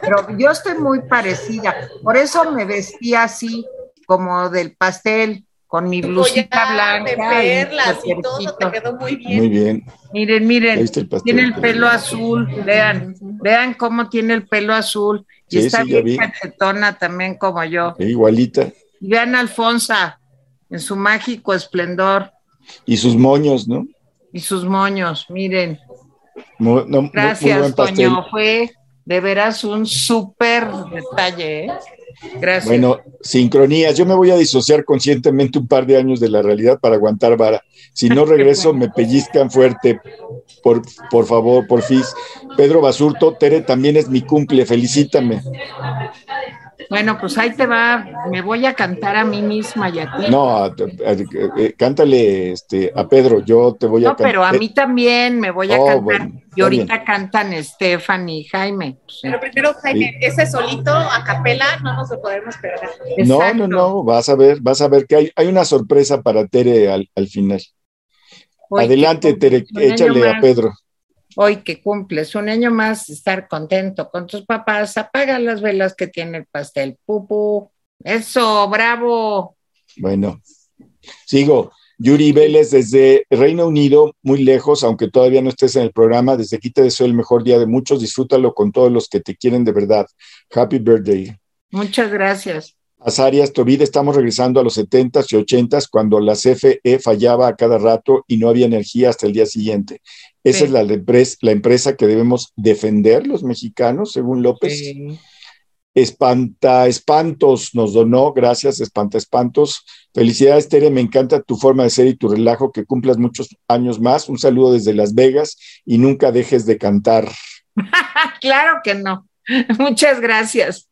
pero yo estoy muy parecida. Por eso me vestía así, como del pastel con mi blusita blanca. De perlas y, todo, te quedó muy bien. Muy bien. Miren, miren, tiene el pelo azul, vean, vean cómo tiene el pelo azul. Y está bien cachetona también como yo. igualita. Y vean a Alfonsa en su mágico esplendor. Y sus moños, ¿no? Y sus moños, miren. Gracias, Toño. Fue de veras un súper detalle, ¿eh? Gracias. Bueno, sincronías. Yo me voy a disociar conscientemente un par de años de la realidad para aguantar vara. Si no regreso, me pellizcan fuerte. Por, por favor, por fin. Pedro Basurto, Tere, también es mi cumple. Felicítame. Bueno, pues ahí te va, me voy a cantar a mí misma y a ti. No, eh, cántale este, a Pedro, yo te voy a cantar. No, pero a mí también me voy a oh, cantar. y ahorita cantan Stephanie y Jaime. Pero primero, Jaime, ese solito a capela no nos lo podemos perder. No, no, no, vas a ver, vas a ver que hay, hay una sorpresa para Tere al, final. Adelante, Tere, échale a Pedro hoy que cumples un año más, estar contento con tus papás, apaga las velas que tiene el pastel. Pupu, eso, bravo. Bueno, sigo. Yuri Vélez desde Reino Unido, muy lejos, aunque todavía no estés en el programa, desde aquí te deseo el mejor día de muchos, disfrútalo con todos los que te quieren de verdad. Happy birthday. Muchas gracias. Azarias Tobid, estamos regresando a los 70s y 80s cuando la CFE fallaba a cada rato y no había energía hasta el día siguiente. Esa Sí. es la, empresa, la empresa que debemos defender los mexicanos, según López. Sí. Espanta Espantos nos donó, gracias Espanta Espantos. Felicidades Tere, me encanta tu forma de ser y tu relajo, que cumplas muchos años más. Un saludo desde Las Vegas y nunca dejes de cantar. Claro que no. Muchas gracias.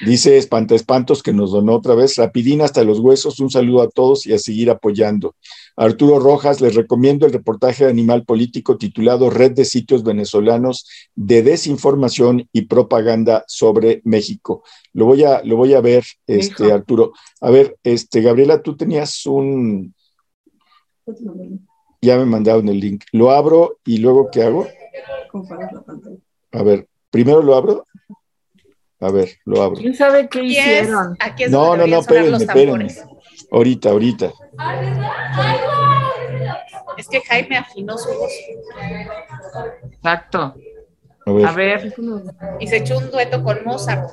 Dice Espanta Espantos que nos donó otra vez. Rapidín hasta los huesos. Un saludo a todos y a seguir apoyando. Arturo Rojas, les recomiendo el reportaje de Animal Político titulado Red de Sitios Venezolanos de Desinformación y Propaganda sobre México. Lo voy a, lo voy a ver, este, Hijo. Arturo. A ver, este, Gabriela, tú tenías un. Ya me mandaron el link. Lo abro y luego, ¿qué hago? A ver, primero lo abro. A ver, lo abro. ¿Quién sabe qué Aquí es, hicieron? aquí es No, donde no, no, espérenme, espérenme. Ahorita, ahorita. Es que Jaime afinó su voz Exacto. A ver, A ver. y se echó un dueto con Mozart.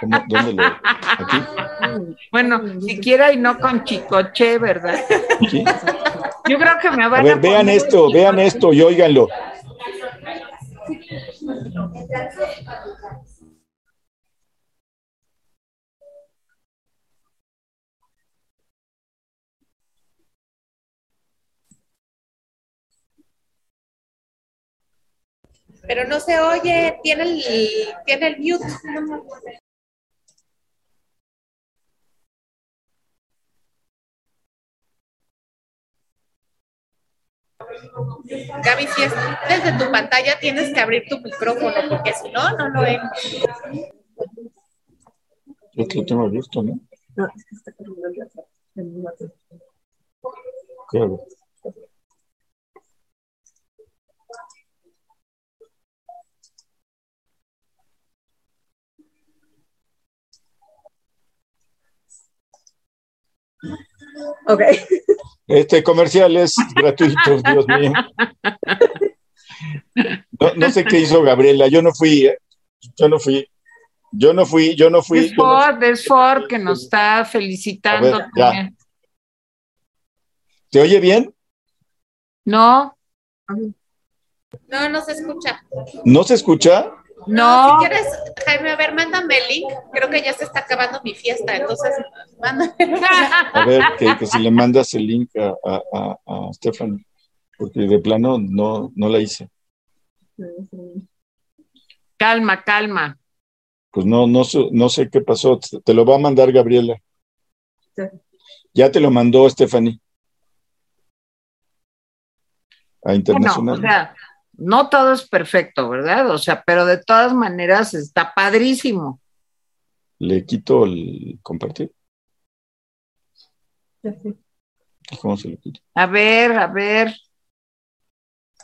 ¿cómo- ¿dónde lo? ¿Aquí? Bueno, siquiera y no con Chicoche, ¿verdad? Yo creo que me A van a, ver, vean esto, vean esto y óiganlo. Pero no se oye, tiene el, tiene el mute. Gaby, si es desde tu pantalla tienes que abrir tu micrófono porque si no, no lo vemos. Yo que lo tengo abierto, ¿no? Claro. Ok. Este comercial es gratuito, Dios mío. No, no sé qué hizo Gabriela, yo no fui, ¿eh? yo no fui, yo no fui, yo no fui. Es yo no- Ford, es Ford que nos está felicitando ver, ya. ¿Te oye bien? No, No, no se escucha. ¿No se escucha? No. Si quieres, Jaime, a ver, mándame el link. Creo que ya se está acabando mi fiesta, entonces mándame. A ver, que, que si le mandas el link a, a, a, a Stephanie, porque de plano no, no la hice. calma, calma. Pues no, no, sé- no sé qué pasó. Te lo va a mandar Gabriela. Sí. Ya te lo mandó Stephanie. A Bueno, internacional. o sea, no todo es perfecto, ¿verdad? O sea, pero de todas maneras está padrísimo. Le quito el compartir. ¿Cómo se lo quito? A ver, a ver.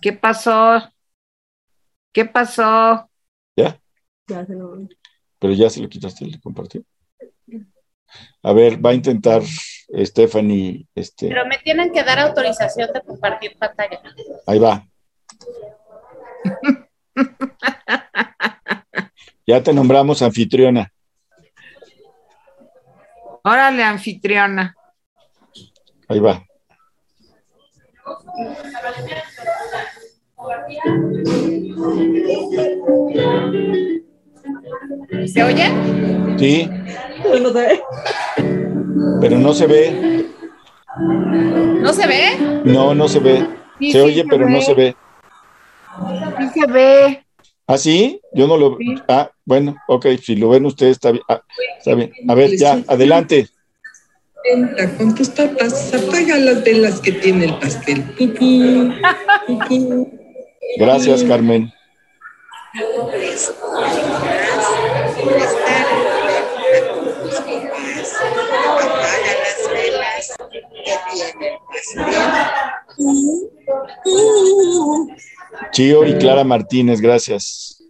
¿Qué pasó? ¿Qué pasó? ¿Ya? Ya se lo- Pero ya se lo quitaste el compartir. A ver, va a intentar Stephanie. Este, Pero me tienen que dar autorización de compartir pantalla. ahí va. Ya te nombramos anfitriona. Órale, anfitriona. Ahí va. ¿Se oye? Sí, pero no se ve. ¿No se ve? No, no se ve. Sí, Se sí oye, pero no se ve. Sí se ve. ¿Ah, sí? Yo no lo. Sí. Ah, bueno, ok. Si lo ven ustedes, está bien. Ah, está bien. A ver, ya, adelante. Entra con tus papas, apaga las velas que tiene el pastel. Pupú, pupú. Gracias, Carmen. Chío y Clara Martínez, gracias.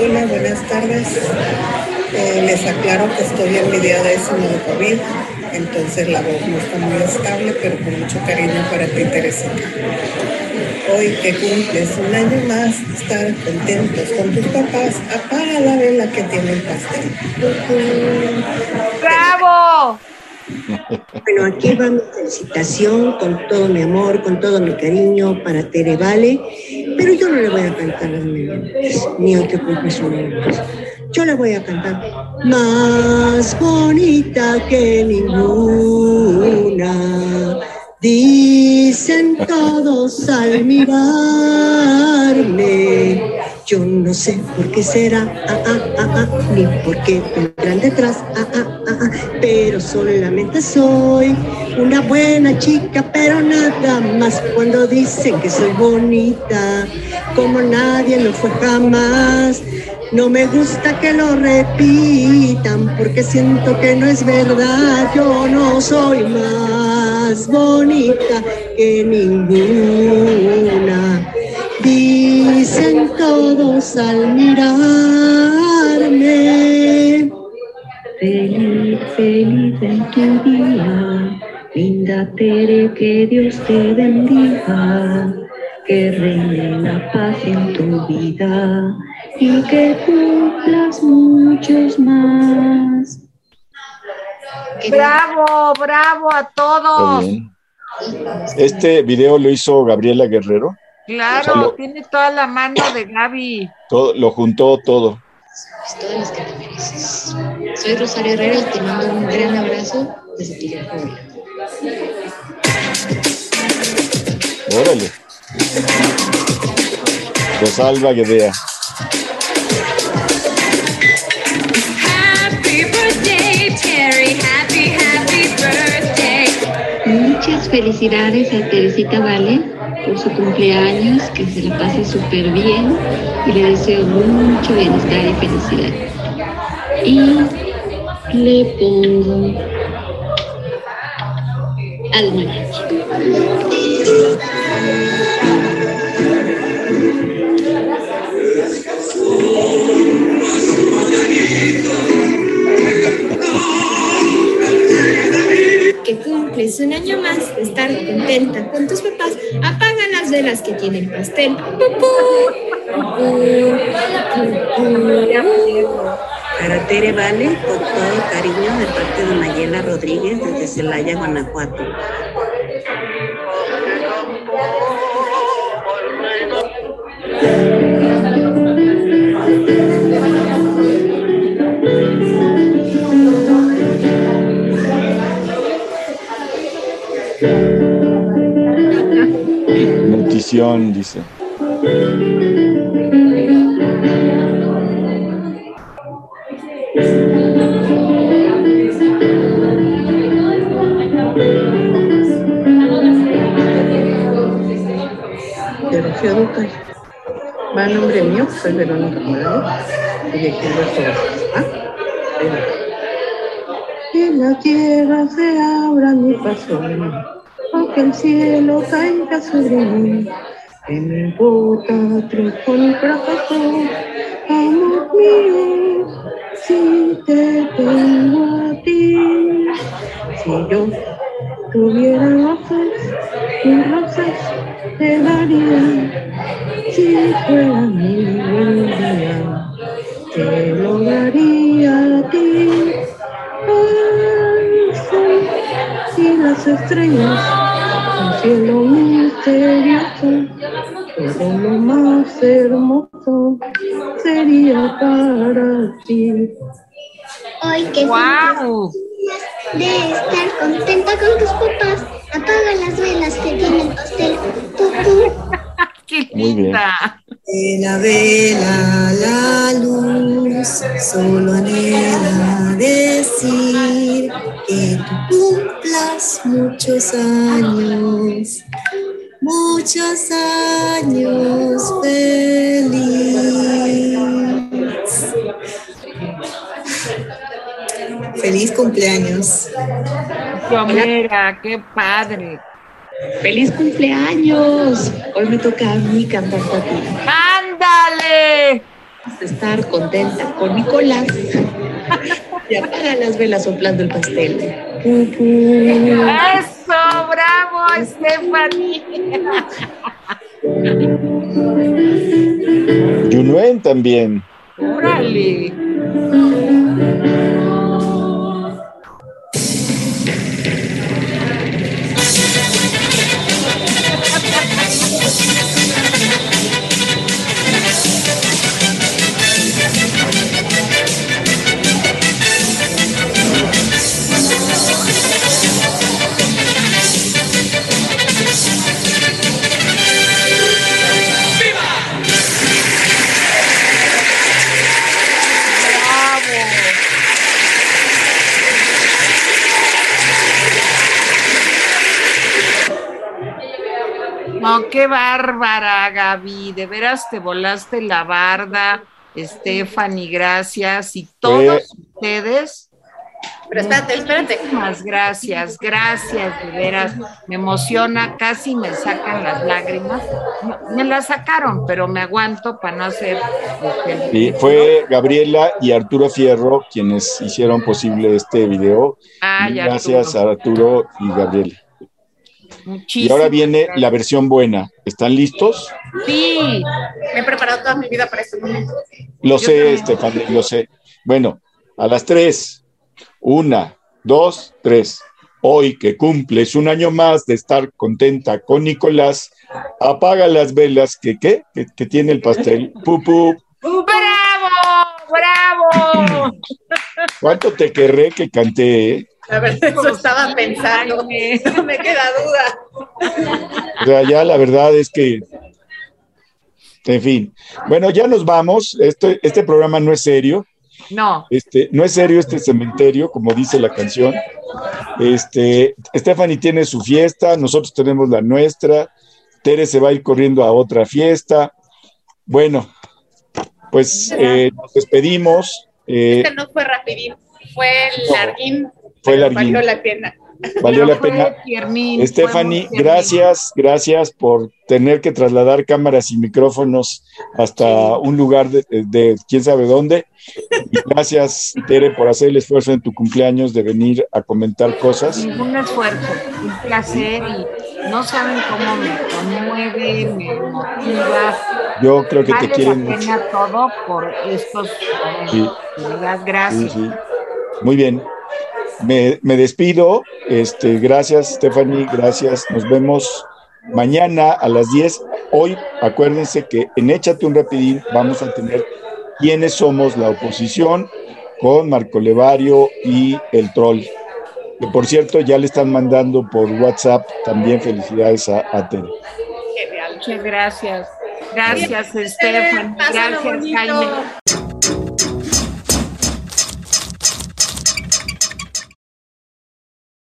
Hola, buenas tardes. Eh, les aclaro que estoy en mi día décimo de COVID, entonces la voz no está muy estable, pero con mucho cariño para ti, Teresita. Hoy que cumples un año más, estar contentos con tus papás, apaga la vela que tiene el pastel. ¡Bravo! Bueno, aquí va mi felicitación con todo mi amor, con todo mi cariño para Tere Vale, pero yo no le voy a cantar las melodías, ni hoy que cumple su año más. Yo le voy a cantar más bonita que ninguna. Dicen todos al mirarme. Yo no sé por qué será, ah, ah, ah, ah, ni por qué vendrán detrás, ah, ah, pero solamente soy una buena chica, pero nada más cuando dicen que soy bonita, como nadie lo fue jamás. No me gusta que lo repitan porque siento que no es verdad. Yo no soy más bonita que ninguna. Dicen todos al mirarme. Feliz, feliz en tu día. Linda Tere, que Dios te bendiga. Que reine la paz en tu vida y que cumplas muchos más. ¡Bravo, bravo a todos! Este video lo hizo Gabriela Guerrero. Claro, tiene toda la mano de Gaby. Todo, lo juntó todo. Es todas las que te mereces. Soy Rosario Herrera y te mando un gran abrazo desde Puebla. Órale. Rosalba Guedea. Felicidades a Teresita Vale por su cumpleaños, que se la pase súper bien y le deseo mucho bienestar y felicidad. Y le pongo al cumples un año más de estar contenta con tus papás. Apaga las velas que tiene el pastel. Para Tere Vale, con todo cariño de parte de Mayela Rodríguez desde Celaya, Guanajuato. Notición, dice. Rocío Ducal. Va nombre mío, soy Verónica Morales, y aquí Que la tierra se abra mi paso, o que el cielo caiga sobre mí. Triunfo ni fracaso, amor mío, si te tengo a ti. Si yo tuviera rosas, mis rosas te daría. Si fuera mi buen día, te lo daría a ti. Ay, sol y las estrellas, un cielo misterioso, todo lo más hermoso sería para ti. Hoy que ¡Wow! de estar contenta con tus papás, apaga las velas que tiene el pastel. Pupú. ¡Qué Muy bien. linda! Vela, vela la luz, solo anhela decir que tú cumplas muchos años, muchos años feliz. Feliz cumpleaños. Romera, qué padre. ¡Feliz cumpleaños! Hoy me toca a mí cantar para ti. ¡Ándale! Estar contenta con Nicolás. Y apaga las velas soplando el pastel. ¡Eso! ¡Bravo, Stephanie! Yunuen también. Órale. No, qué bárbara, Gaby. De veras te volaste la barda. Stephanie, gracias. Y todos ustedes. Pero espérate, espérate. Muchísimas gracias, gracias, de veras. Me emociona, casi me sacan las lágrimas. Me las sacaron, pero me aguanto para no hacer. Sí, fue Gabriela y Arturo Fierro quienes hicieron posible este video. Ay, Gracias Arturo. a Arturo y Gabriela. Y ahora viene la versión buena. ¿Están listos? Sí, Me he preparado toda mi vida para este momento. Lo Yo sé. Estefania, lo sé. Bueno, a las tres. Una, dos, tres. Hoy que cumples un año más de estar contenta con Nicolás, apaga las velas que, ¿qué? que, que tiene el pastel. Pupu, ¡Bravo! ¡Bravo! ¿cuánto te querré que canté? eh? La verdad, eso estaba pensando. No me queda duda. O sea, ya la verdad es que, en fin. Bueno, ya nos vamos. Este, este programa no es serio. No, Este, no es serio este cementerio, como dice la canción. Este, Stephanie tiene su fiesta, nosotros tenemos la nuestra. Tere se va a ir corriendo a otra fiesta. Bueno, pues eh, nos despedimos. Eh, Este no fue rapidín, fue larguín. Fue. Valió la pena. valió la pena. tiernín, Stephanie, gracias, gracias por tener que trasladar cámaras y micrófonos hasta un lugar de, de quién sabe dónde. Y gracias, Tere, por hacer el esfuerzo en tu cumpleaños de venir a comentar cosas. Ningún esfuerzo, un placer y no saben cómo me conmueve, me motiva. Yo creo que te quieren la mucho. pena todo por estos Sí. verdad, Sí, gracias. sí. Muy bien. Me, me despido. Este, gracias, Stephanie. Gracias. Nos vemos mañana a las 10. Hoy, acuérdense que en Échate un Rapidín vamos a tener quiénes somos la oposición con Marco Levario y el Troll. Que por cierto, ya le están mandando por WhatsApp también felicidades a, a Tere. Genial. Muchas gracias. Gracias, Estefan. Gracias. Jaime.